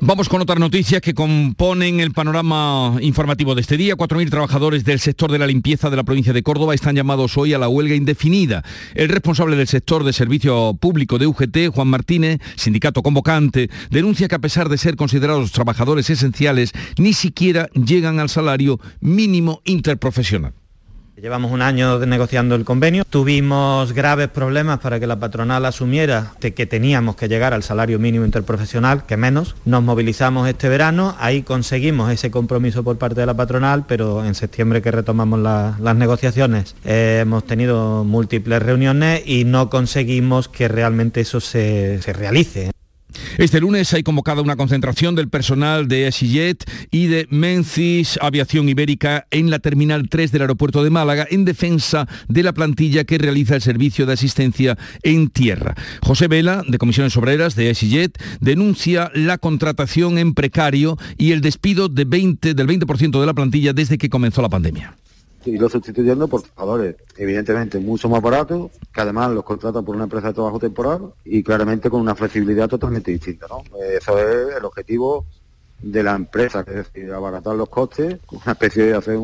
Vamos con otras noticias que componen el panorama informativo de este día. 4.000 trabajadores del sector de la limpieza de la provincia de Córdoba están llamados hoy a la huelga indefinida. El responsable del sector de servicio público de UGT, Juan Martínez, sindicato convocante, denuncia que a pesar de ser considerados trabajadores esenciales, ni siquiera llegan al salario mínimo interprofesional.
Llevamos un año negociando el convenio, tuvimos graves problemas para que la patronal asumiera que teníamos que llegar al salario mínimo interprofesional, que menos. Nos movilizamos este verano, ahí conseguimos ese compromiso por parte de la patronal, pero en septiembre que retomamos las negociaciones eh, hemos tenido múltiples reuniones y no conseguimos que realmente eso se realice.
Este lunes hay convocada una concentración del personal de EasyJet y de Mencis Aviación Ibérica en la Terminal 3 del aeropuerto de Málaga en defensa de la plantilla que realiza el servicio de asistencia en tierra. José Vela, de Comisiones Obreras de EasyJet, denuncia la contratación en precario y el despido de 20, del 20% de la plantilla desde que comenzó la pandemia
y lo sustituyendo por trabajadores evidentemente mucho más baratos, que además los contratan por una empresa de trabajo temporal y claramente con una flexibilidad totalmente distinta. ¿no? Eso es el objetivo de la empresa, que es decir, abaratar los costes, una especie de hacer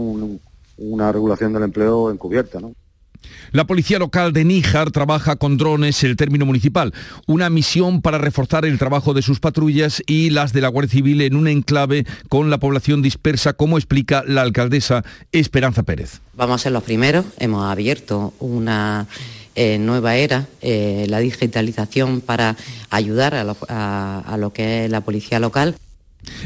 una regulación del empleo encubierta. ¿no?
La policía local de Níjar trabaja con drones el término municipal, una misión para reforzar el trabajo de sus patrullas y las de la Guardia Civil en un enclave con la población dispersa, como explica la alcaldesa Esperanza Pérez.
Vamos a ser los primeros, hemos abierto una eh, nueva era, eh, la digitalización para ayudar a lo que es la policía local.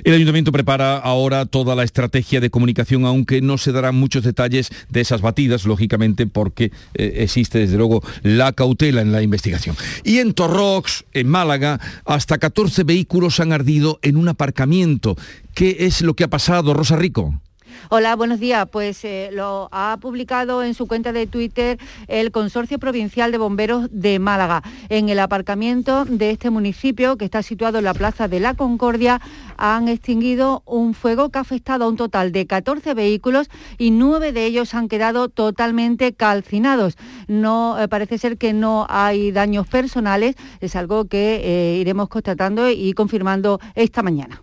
El ayuntamiento prepara ahora toda la estrategia de comunicación, aunque no se darán muchos detalles de esas batidas, lógicamente, porque eh, existe desde luego la cautela en la investigación. Y en Torrox, en Málaga, hasta 14 vehículos han ardido en un aparcamiento. ¿Qué es lo que ha pasado, Rosa Rico?
Hola, buenos días. Pues eh, lo ha publicado en su cuenta de Twitter el Consorcio Provincial de Bomberos de Málaga. En el aparcamiento de este municipio, que está situado en la Plaza de la Concordia, han extinguido un fuego que ha afectado a un total de 14 vehículos y nueve de ellos han quedado totalmente calcinados. No eh, parece ser que no hay daños personales, es algo que eh, iremos constatando y confirmando esta mañana.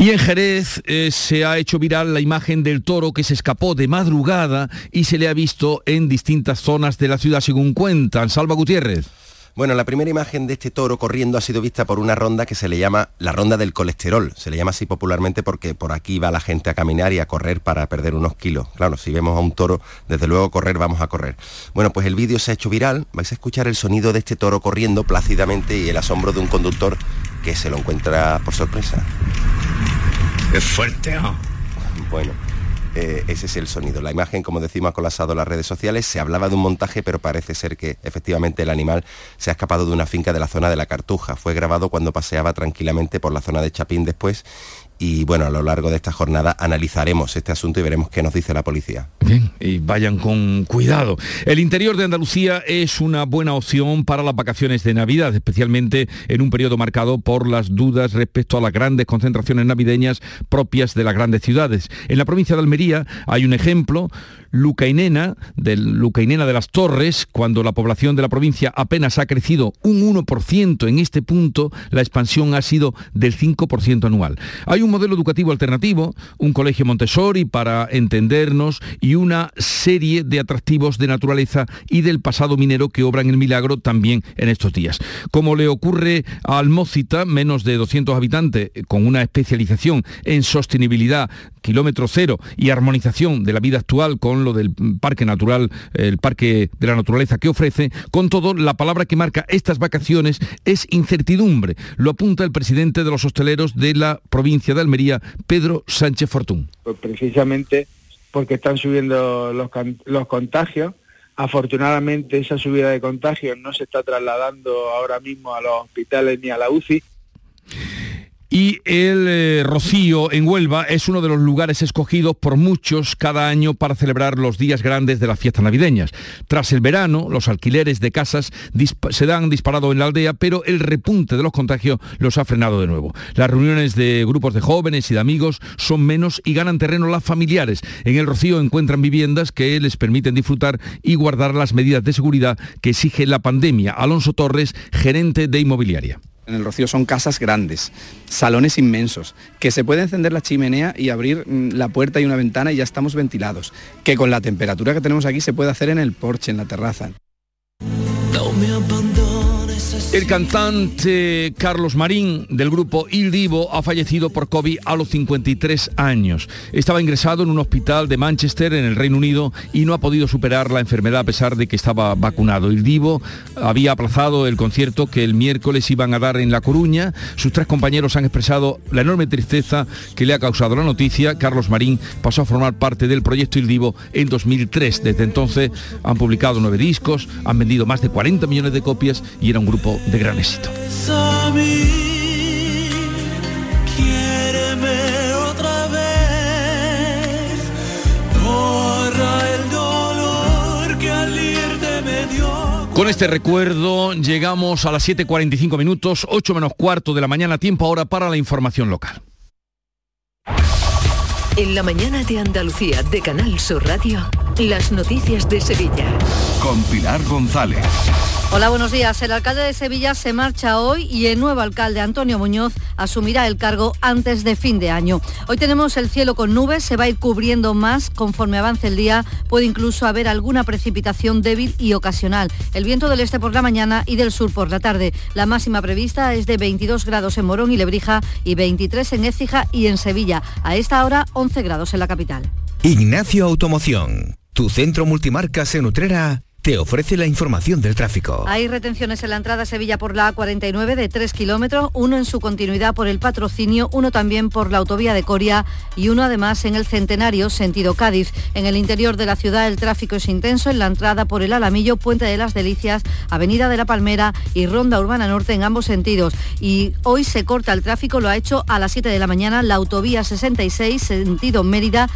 Y en Jerez eh, se ha hecho viral la imagen del toro que se escapó de madrugada y se le ha visto en distintas zonas de la ciudad, según cuentan. Salva Gutiérrez.
Bueno, la primera imagen de este toro corriendo ha sido vista por una ronda que se le llama la ronda del colesterol. Se le llama así popularmente porque por aquí va la gente a caminar y a correr para perder unos kilos. Claro, si vemos a un toro, desde luego correr, vamos a correr. Bueno, pues el vídeo se ha hecho viral. Vais a escuchar el sonido de este toro corriendo plácidamente y el asombro de un conductor que se lo encuentra por sorpresa.
Es fuerte, ¿no?
Bueno. Eh, ese es el sonido. La imagen, como decimos, ha colapsado las redes sociales. Se hablaba de un montaje, pero parece ser que efectivamente el animal se ha escapado de una finca de la zona de la Cartuja. Fue grabado cuando paseaba tranquilamente por la zona de Chapín después y bueno, a lo largo de esta jornada analizaremos este asunto y veremos qué nos dice la policía.
Bien, y vayan con cuidado. El interior de Andalucía es una buena opción para las vacaciones de Navidad, especialmente en un periodo marcado por las dudas respecto a las grandes concentraciones navideñas propias de las grandes ciudades. En la provincia de Almería hay un ejemplo, Lucainena, del Lucainena de las Torres, cuando la población de la provincia apenas ha crecido un 1% en este punto, la expansión ha sido del 5% anual. Hay modelo educativo alternativo, un colegio Montessori para entendernos y una serie de atractivos de naturaleza y del pasado minero que obran el milagro también en estos días. Como le ocurre a Almócita, menos de 200 habitantes, con una especialización en sostenibilidad, kilómetro cero y armonización de la vida actual con lo del parque natural, el parque de la naturaleza que ofrece, con todo, la palabra que marca estas vacaciones es incertidumbre. Lo apunta el presidente de los hosteleros de la provincia de Almería, Pedro Sánchez Fortún.
Pues precisamente porque están subiendo los, los contagios. Afortunadamente esa subida de contagios no se está trasladando ahora mismo a los hospitales ni a la UCI
y el eh, Rocío en Huelva es uno de los lugares escogidos por muchos cada año para celebrar los días grandes de las fiestas navideñas. Tras el verano, los alquileres de casas se dan disparado en la aldea, pero el repunte de los contagios los ha frenado de nuevo. Las reuniones de grupos de jóvenes y de amigos son menos y ganan terreno las familiares. En el Rocío encuentran viviendas que les permiten disfrutar y guardar las medidas de seguridad que exige la pandemia. Alonso Torres, gerente de inmobiliaria
En el Rocío son casas grandes, salones inmensos, que se puede encender la chimenea y abrir mm, la puerta y una ventana y ya estamos ventilados, que con la temperatura que tenemos aquí se puede hacer en el porche, en la terraza.
El cantante Carlos Marín del grupo Il Divo ha fallecido por COVID a los 53 años. Estaba ingresado en un hospital de Manchester en el Reino Unido y no ha podido superar la enfermedad a pesar de que estaba vacunado. Il Divo había aplazado el concierto que el miércoles iban a dar en La Coruña. Sus tres compañeros han expresado la enorme tristeza que le ha causado la noticia. Carlos Marín pasó a formar parte del proyecto Il Divo en 2003. Desde entonces han publicado nueve discos, han vendido más de 40 millones de copias y era un grupo de gran éxito. Con este recuerdo llegamos a las 7.45 minutos, 8 menos cuarto de la mañana, tiempo ahora para la información local.
En la mañana de Andalucía de Canal Sur Radio, las noticias de Sevilla.
Con Pilar González.
Hola, buenos días. El alcalde de Sevilla se marcha hoy y el nuevo alcalde Antonio Muñoz asumirá el cargo antes de fin de año. Hoy tenemos el cielo con nubes, se va a ir cubriendo más conforme avance el día. Puede incluso haber alguna precipitación débil y ocasional. El viento del este por la mañana y del sur por la tarde. La máxima prevista es de 22 grados en Morón y Lebrija y 23 en Écija y en Sevilla. A esta hora 11 grados en la capital.
Ignacio Automoción, tu centro multimarcas en Utrera te ofrece la información del tráfico.
Hay retenciones en la entrada a Sevilla por la A49 de 3 kilómetros, uno en su continuidad por el patrocinio, uno también por la autovía de Coria y uno además en el Centenario, sentido Cádiz. En el interior de la ciudad el tráfico es intenso en la entrada por el Alamillo, Puente de las Delicias, Avenida de la Palmera y Ronda Urbana Norte en ambos sentidos. Y hoy se corta el tráfico, lo ha hecho a las 7 de la mañana la autovía 66, sentido Mérida,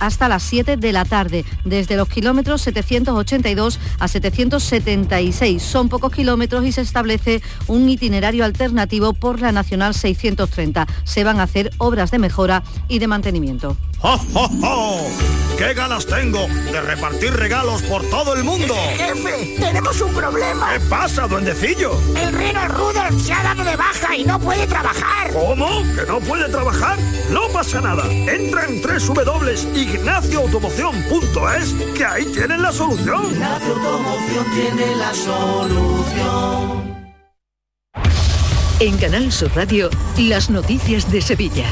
hasta las 7 de la tarde, desde los kilómetros 782 a 776. Son pocos kilómetros y se establece un itinerario alternativo por la Nacional 630. Se van a hacer obras de mejora y de mantenimiento.
¡Oh, oh, oh! qué ganas tengo de repartir regalos por todo el mundo!
¡Jefe! ¡Tenemos un problema!
¿Qué pasa, duendecillo?
El reno Rudolf se ha dado de baja y no puede trabajar.
¿Cómo? ¿Que no puede trabajar? No pasa nada. Entra en www.ignacioautomoción.es que ahí tienen la solución.
Ignacio Automoción tiene la solución.
En Canal Sur Radio, las noticias de Sevilla.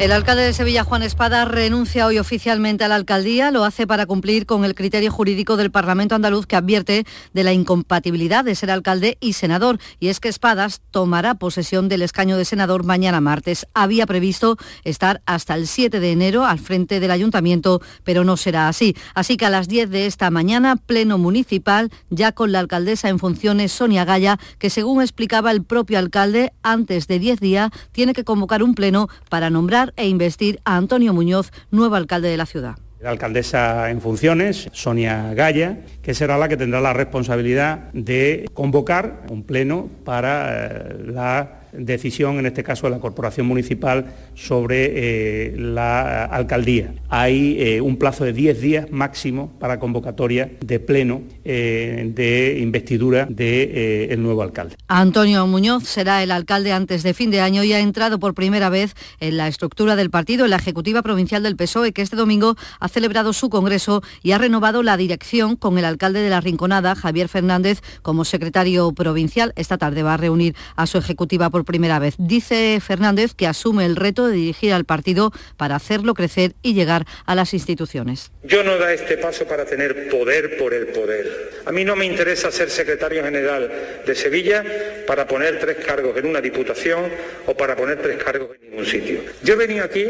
El alcalde de Sevilla, Juan Espada, renuncia hoy oficialmente a la alcaldía. Lo hace para cumplir con el criterio jurídico del Parlamento andaluz que advierte de la incompatibilidad de ser alcalde y senador. Y es que Espadas tomará posesión del escaño de senador mañana martes. Había previsto estar hasta el 7 de enero al frente del ayuntamiento, pero no será así. Así que a las 10 de esta mañana, pleno municipal, ya con la alcaldesa en funciones, Sonia Gaya, que según explicaba el propio alcalde, antes de 10 días tiene que convocar un pleno para nombrar e investir a Antonio Muñoz, nuevo alcalde de la ciudad.
La alcaldesa en funciones, Sonia Gaya, que será la que tendrá la responsabilidad de convocar un pleno para eh, la decisión, en este caso de la Corporación Municipal, sobre eh, la alcaldía. Hay eh, un plazo de 10 días máximo para convocatoria de pleno eh, de investidura del nuevo alcalde.
Antonio Muñoz será el alcalde antes de fin de año y ha entrado por primera vez en la estructura del partido, en la Ejecutiva Provincial del PSOE, que este domingo ha celebrado su congreso y ha renovado la dirección con el alcalde de la Rinconada, Javier Fernández, como secretario provincial. Esta tarde va a reunir a su ejecutiva por primera vez. Dice Fernández que asume el reto de dirigir al partido para hacerlo crecer y llegar a las instituciones.
Yo no da este paso para tener poder por el poder. A mí no me interesa ser secretario general de Sevilla para poner tres cargos en una diputación o para poner tres cargos en ningún sitio. Yo he venido aquí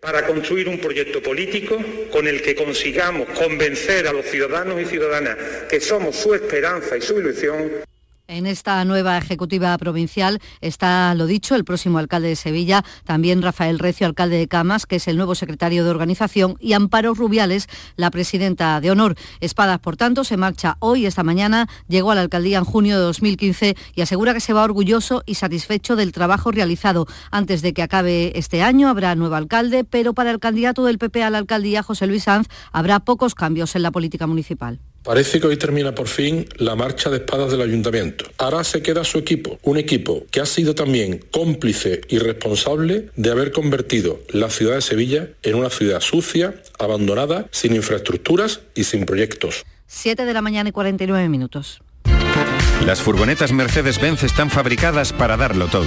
para construir un proyecto político con el que consigamos convencer a los ciudadanos y ciudadanas que somos su esperanza y su ilusión
en esta nueva ejecutiva provincial está, lo dicho, el próximo alcalde de Sevilla, también Rafael Recio, alcalde de Camas, que es el nuevo secretario de organización, y Amparo Rubiales, la presidenta de honor. Espadas, por tanto, se marcha hoy, esta mañana, llegó a la alcaldía en junio de 2015 y asegura que se va orgulloso y satisfecho del trabajo realizado. Antes de que acabe este año habrá nuevo alcalde, pero para el candidato del PP a la alcaldía, José Luis Sanz, habrá pocos cambios en la política municipal.
Parece que hoy termina por fin la marcha de espadas del ayuntamiento. Ahora se queda su equipo, un equipo que ha sido también cómplice y responsable de haber convertido la ciudad de Sevilla en una ciudad sucia, abandonada, sin infraestructuras y sin proyectos.
7 de la mañana y 49 minutos.
Las furgonetas Mercedes-Benz están fabricadas para darlo todo.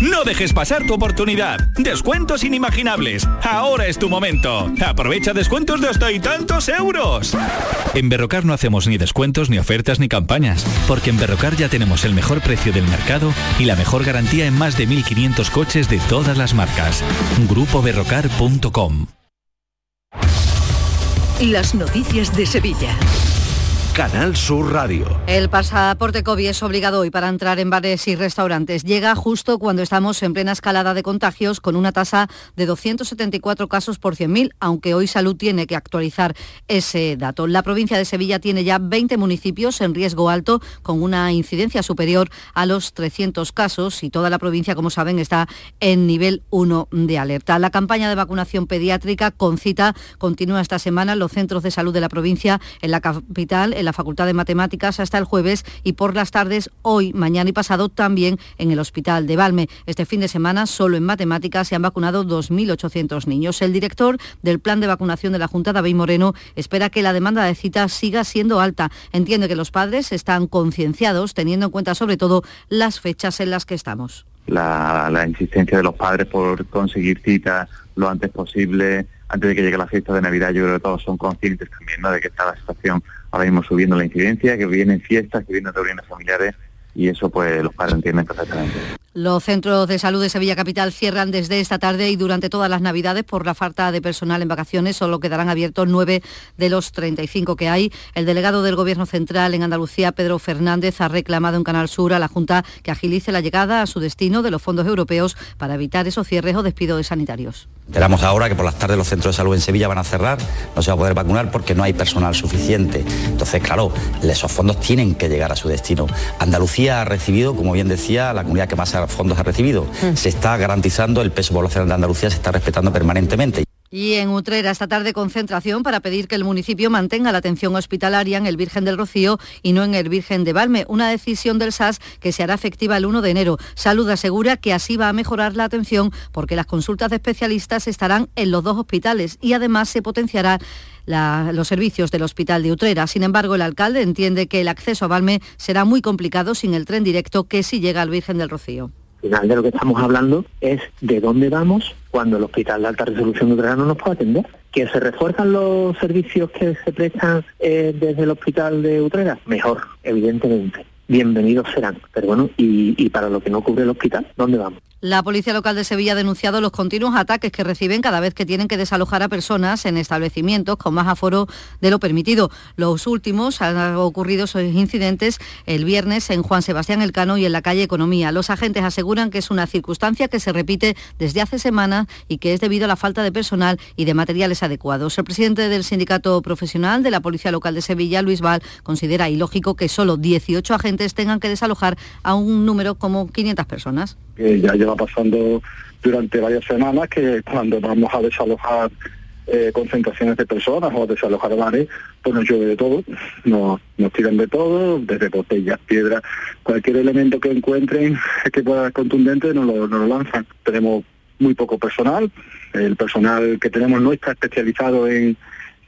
No dejes pasar tu oportunidad. Descuentos inimaginables. Ahora es tu momento. Aprovecha descuentos de hasta y tantos euros. En Berrocar no hacemos ni descuentos, ni ofertas, ni campañas. Porque en Berrocar ya tenemos el mejor precio del mercado y la mejor garantía en más de 1.500 coches de todas las marcas. GrupoBerrocar.com
Las noticias de Sevilla.
Canal Sur Radio.
El pasaporte COVID es obligado hoy para entrar en bares y restaurantes. Llega justo cuando estamos en plena escalada de contagios con una tasa de 274 casos por 100.000, aunque hoy Salud tiene que actualizar ese dato. La provincia de Sevilla tiene ya 20 municipios en riesgo alto con una incidencia superior a los 300 casos y toda la provincia, como saben, está en nivel 1 de alerta. La campaña de vacunación pediátrica con cita continúa esta semana en los centros de salud de la provincia, en la capital, la Facultad de Matemáticas hasta el jueves y por las tardes hoy, mañana y pasado también en el Hospital de Valme. Este fin de semana solo en Matemáticas se han vacunado 2.800 niños. El director del plan de vacunación de la Junta, David Moreno, espera que la demanda de citas siga siendo alta. Entiende que los padres están concienciados teniendo en cuenta sobre todo las fechas en las que estamos.
La insistencia de los padres por conseguir citas lo antes posible, antes de que llegue la fiesta de Navidad, yo creo que todos son conscientes también de que está la situación ahora mismo subiendo la incidencia, que vienen fiestas, que vienen reuniones familiares y eso pues los padres entienden perfectamente.
Los centros de salud de Sevilla Capital cierran desde esta tarde y durante todas las Navidades por la falta de personal en vacaciones. Solo quedarán abiertos nueve de los 35 que hay. El delegado del Gobierno Central en Andalucía, Pedro Fernández, ha reclamado en Canal Sur a la Junta que agilice la llegada a su destino de los fondos europeos para evitar esos cierres o despidos de sanitarios.
Esperamos ahora que por las tardes los centros de salud en Sevilla van a cerrar, no se va a poder vacunar porque no hay personal suficiente. Entonces, claro, esos fondos tienen que llegar a su destino. Andalucía ha recibido, como bien decía, la comunidad que más fondos ha recibido. Se está garantizando el peso poblacional de Andalucía, se está respetando permanentemente.
Y en Utrera esta tarde concentración para pedir que el municipio mantenga la atención hospitalaria en el Virgen del Rocío y no en el Virgen de Valme, una decisión del SAS que se hará efectiva el 1 de enero. Salud asegura que así va a mejorar la atención porque las consultas de especialistas estarán en los dos hospitales y además se potenciará los servicios del Hospital de Utrera. Sin embargo, el alcalde entiende que el acceso a Valme será muy complicado sin el tren directo que sí llega al Virgen del Rocío
final de lo que estamos hablando es de dónde vamos cuando el hospital de alta resolución de Utrera no nos puede atender. ¿Que se refuerzan los servicios que se prestan eh, desde el hospital de Utrera? Mejor, evidentemente bienvenidos serán. Pero bueno, y, para lo que no cubre el hospital, ¿dónde vamos?
La Policía Local de Sevilla ha denunciado los continuos ataques que reciben cada vez que tienen que desalojar a personas en establecimientos con más aforo de lo permitido. Los últimos han ocurrido esos incidentes el viernes en Juan Sebastián Elcano y en la calle Economía. Los agentes aseguran que es una circunstancia que se repite desde hace semanas y que es debido a la falta de personal y de materiales adecuados. El presidente del Sindicato Profesional de la Policía Local de Sevilla, Luis Val, considera ilógico que solo 18 agentes tengan que desalojar a un número como 500 personas
lleva pasando durante varias semanas que cuando vamos a desalojar eh, concentraciones de personas o a desalojar bares, pues nos llueve de todo, nos, tiran de todo, desde botellas, piedras, cualquier elemento que encuentren que pueda ser contundente nos lo, nos lo lanzan. Tenemos muy poco personal, el personal que tenemos no está especializado en,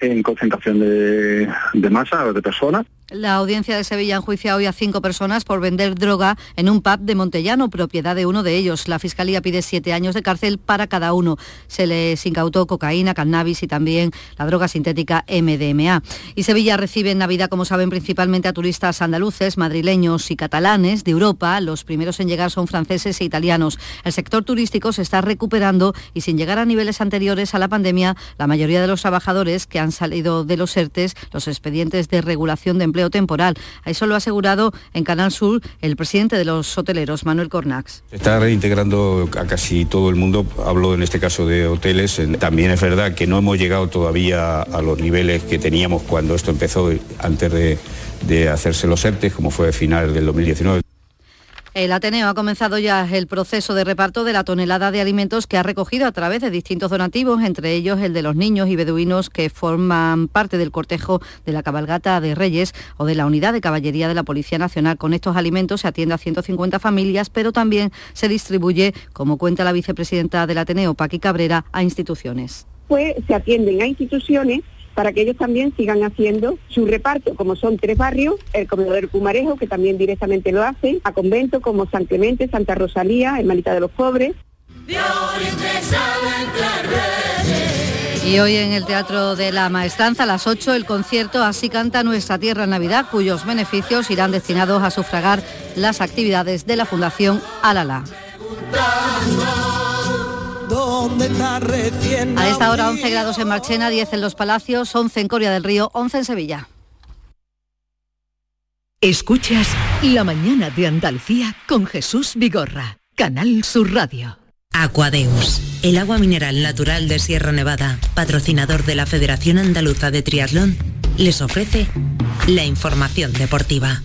en concentración de, de masa o de personas.
La audiencia de Sevilla enjuicia hoy a cinco personas por vender droga en un pub de Montellano, propiedad de uno de ellos. La Fiscalía pide siete años de cárcel para cada uno. Se les incautó cocaína, cannabis y también la droga sintética MDMA. Y Sevilla recibe en Navidad, como saben, principalmente a turistas andaluces, madrileños y catalanes de Europa. Los primeros en llegar son franceses e italianos. El sector turístico se está recuperando y sin llegar a niveles anteriores a la pandemia, la mayoría de los trabajadores que han salido de los ERTES, los expedientes de regulación de empleo temporal. A eso lo ha asegurado en Canal Sur el presidente de los hoteleros, Manuel Cornax.
Se está reintegrando a casi todo el mundo, hablo en este caso de hoteles. También es verdad que no hemos llegado todavía a los niveles que teníamos cuando esto empezó antes de, de hacerse los ERTES, como fue a final del 2019.
El Ateneo ha comenzado ya el proceso de reparto de la tonelada de alimentos que ha recogido a través de distintos donativos, entre ellos el de los niños y beduinos que forman parte del cortejo de la cabalgata de Reyes o de la unidad de caballería de la Policía Nacional. Con estos alimentos se atiende a 150 familias, pero también se distribuye, como cuenta la vicepresidenta del Ateneo, Paqui Cabrera, a instituciones.
Pues se atienden a instituciones para que ellos también sigan haciendo su reparto, como son tres barrios, el comedor del Pumarejo, que también directamente lo hacen, a conventos como San Clemente, Santa Rosalía, Hermanita de los Pobres.
Y hoy en el Teatro de la Maestranza a las 8 el concierto Así canta nuestra tierra Navidad, cuyos beneficios irán destinados a sufragar las actividades de la Fundación Alala. A esta hora 11 grados en Marchena, 10 en Los Palacios, 11 en Coria del Río, 11 en Sevilla.
Escuchas La mañana de Andalucía con Jesús Vigorra, Canal Sur Radio.
Aquadeus, el agua mineral natural de Sierra Nevada, patrocinador de la Federación Andaluza de Triatlón, les ofrece la información deportiva.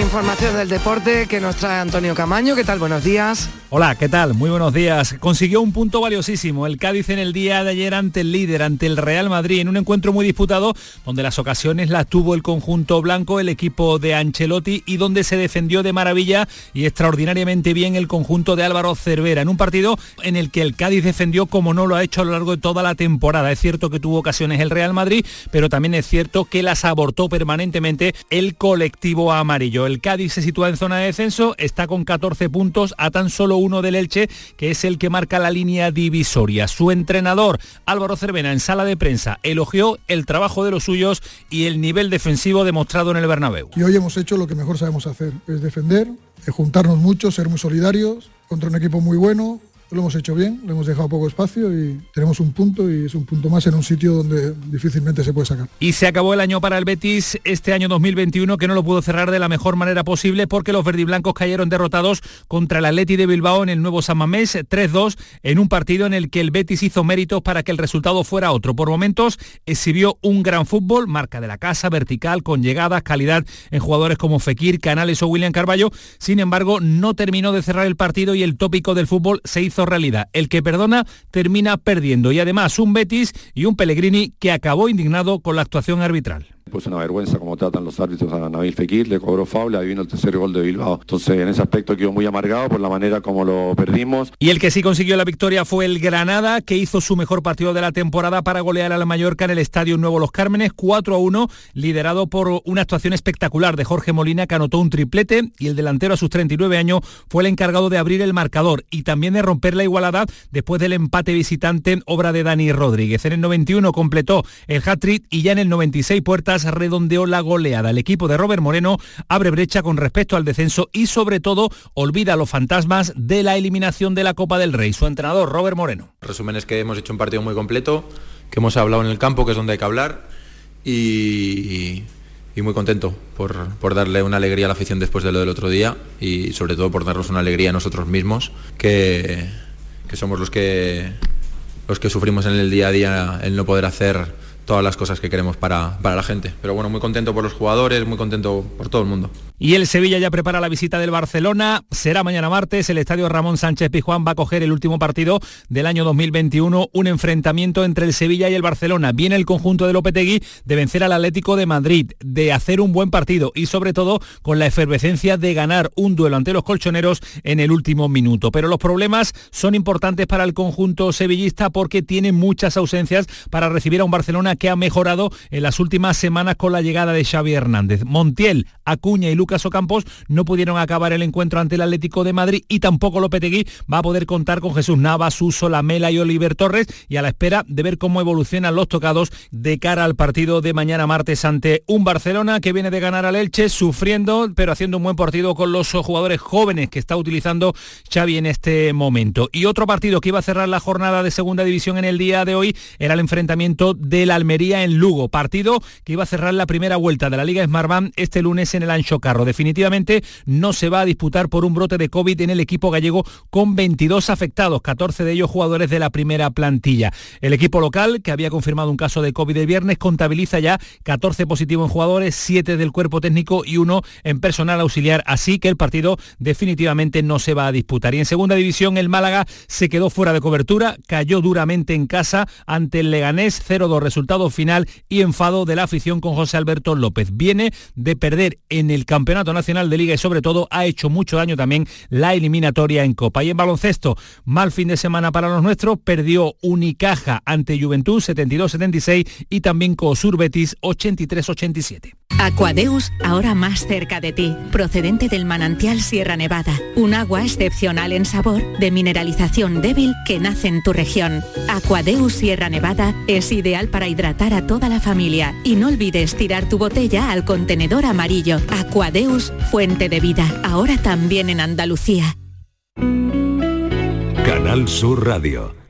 Información del deporte que nos trae Antonio Camaño. ¿Qué tal? Buenos días.
Hola, ¿qué tal? Muy buenos días. Consiguió un punto valiosísimo el Cádiz en el día de ayer ante el líder, ante el Real Madrid, en un encuentro muy disputado donde las ocasiones las tuvo el conjunto blanco, el equipo de Ancelotti y donde se defendió de maravilla y extraordinariamente bien el conjunto de Álvaro Cervera, en un partido en el que el Cádiz defendió como no lo ha hecho a lo largo de toda la temporada. Es cierto que tuvo ocasiones el Real Madrid, pero también es cierto que las abortó permanentemente el colectivo amarillo. El Cádiz se sitúa en zona de descenso, está con 14 puntos a tan solo uno del Elche, que es el que marca la línea divisoria. Su entrenador, Álvaro Cervena, en sala de prensa, elogió el trabajo de los suyos y el nivel defensivo demostrado en el Bernabéu.
Y hoy hemos hecho lo que mejor sabemos hacer, es defender, es juntarnos mucho, ser muy solidarios contra un equipo muy bueno, lo hemos hecho bien, le hemos dejado poco espacio y tenemos un punto y es un punto más en un sitio donde difícilmente se puede sacar.
Y se acabó el año para el Betis, este año 2021 que no lo pudo cerrar de la mejor manera posible porque los verdiblancos cayeron derrotados contra el Atleti de Bilbao en el nuevo San Mamés 3-2 en un partido en el que el Betis hizo méritos para que el resultado fuera otro. Por momentos exhibió un gran fútbol, marca de la casa, vertical, con llegadas, calidad en jugadores como Fekir, Canales o William Carballo. Sin embargo, no terminó de cerrar el partido y el tópico del fútbol se hizo realidad. El que perdona termina perdiendo y además un Betis y un Pellegrini que acabó indignado con la actuación arbitral.
Pues una vergüenza como tratan los árbitros a Nabil Fekir, le cobró faula, vino el tercer gol de Bilbao. Entonces en ese aspecto quedó muy amargado por la manera como lo perdimos.
Y el que sí consiguió la victoria fue el Granada, que hizo su mejor partido de la temporada para golear a la Mallorca en el Estadio Nuevo Los Cármenes, 4 a 1, liderado por una actuación espectacular de Jorge Molina, que anotó un triplete, y el delantero a sus 39 años fue el encargado de abrir el marcador y también de romper la igualada después del empate visitante, obra de Dani Rodríguez. En el 91 completó el hat-trick y ya en el 96 redondeó la goleada. El equipo de Robert Moreno abre brecha con respecto al descenso y sobre todo olvida los fantasmas de la eliminación de la Copa del Rey. Su entrenador, Robert Moreno.
resumen es que hemos hecho un partido muy completo, que hemos hablado en el campo, que es donde hay que hablar, y, y muy contento por, por, darle una alegría a la afición después de lo del otro día y sobre todo por darnos una alegría a nosotros mismos, que, que somos los que, los que sufrimos en el día a día el no poder hacer todas las cosas que queremos para, para, la gente. Pero bueno, muy contento por los jugadores, muy contento por todo el mundo.
Y el Sevilla ya prepara la visita del Barcelona. Será mañana martes. El estadio Ramón Sánchez Pizjuán va a coger el último partido del año 2021. Un enfrentamiento entre el Sevilla y el Barcelona. Viene el conjunto de Lopetegui de vencer al Atlético de Madrid, de hacer un buen partido y sobre todo con la efervescencia de ganar un duelo ante los colchoneros en el último minuto. Pero los problemas son importantes para el conjunto sevillista porque tiene muchas ausencias para recibir a un Barcelona que ha mejorado en las últimas semanas con la llegada de Xavi Hernández. Montiel, Acuña y Lucas Ocampos no pudieron acabar el encuentro ante el Atlético de Madrid y tampoco Lopetegui va a poder contar con Jesús Navas, Suso, Lamela y Oliver Torres y a la espera de ver cómo evolucionan los tocados de cara al partido de mañana martes ante un Barcelona que viene de ganar al Elche sufriendo pero haciendo un buen partido con los jugadores jóvenes que está utilizando Xavi en este momento. Y otro partido que iba a cerrar la jornada de segunda división en el día de hoy era el enfrentamiento del Almería en Lugo, partido que iba a cerrar la primera vuelta de la Liga Smartbank este lunes en el Ancho Carro. Definitivamente no se va a disputar por un brote de COVID en el equipo gallego con 22 afectados, 14 de ellos jugadores de la primera plantilla. El equipo local, que había confirmado un caso de COVID el viernes, contabiliza ya 14 positivos en jugadores, 7 del cuerpo técnico y uno en personal auxiliar, así que el partido definitivamente no se va a disputar. Y en segunda división el Málaga se quedó fuera de cobertura, cayó duramente en casa ante el Leganés, 0-2 resultado final y enfado de la afición con José Alberto López. Viene de perder en el Campeonato Nacional de Liga y sobre todo ha hecho mucho daño también la eliminatoria en Copa. Y en baloncesto, mal fin de semana para los nuestros, perdió Unicaja ante Juventud 72-76 y también Cosur Betis 83-87.
Aquadeus, ahora más cerca de ti, procedente del manantial Sierra Nevada, un agua excepcional en sabor, de mineralización débil que nace en tu región. Aquadeus Sierra Nevada es ideal para hidratar a toda la familia y no olvides tirar tu botella al contenedor amarillo. Aquadeus, fuente de vida, ahora también en Andalucía.
Canal Sur Radio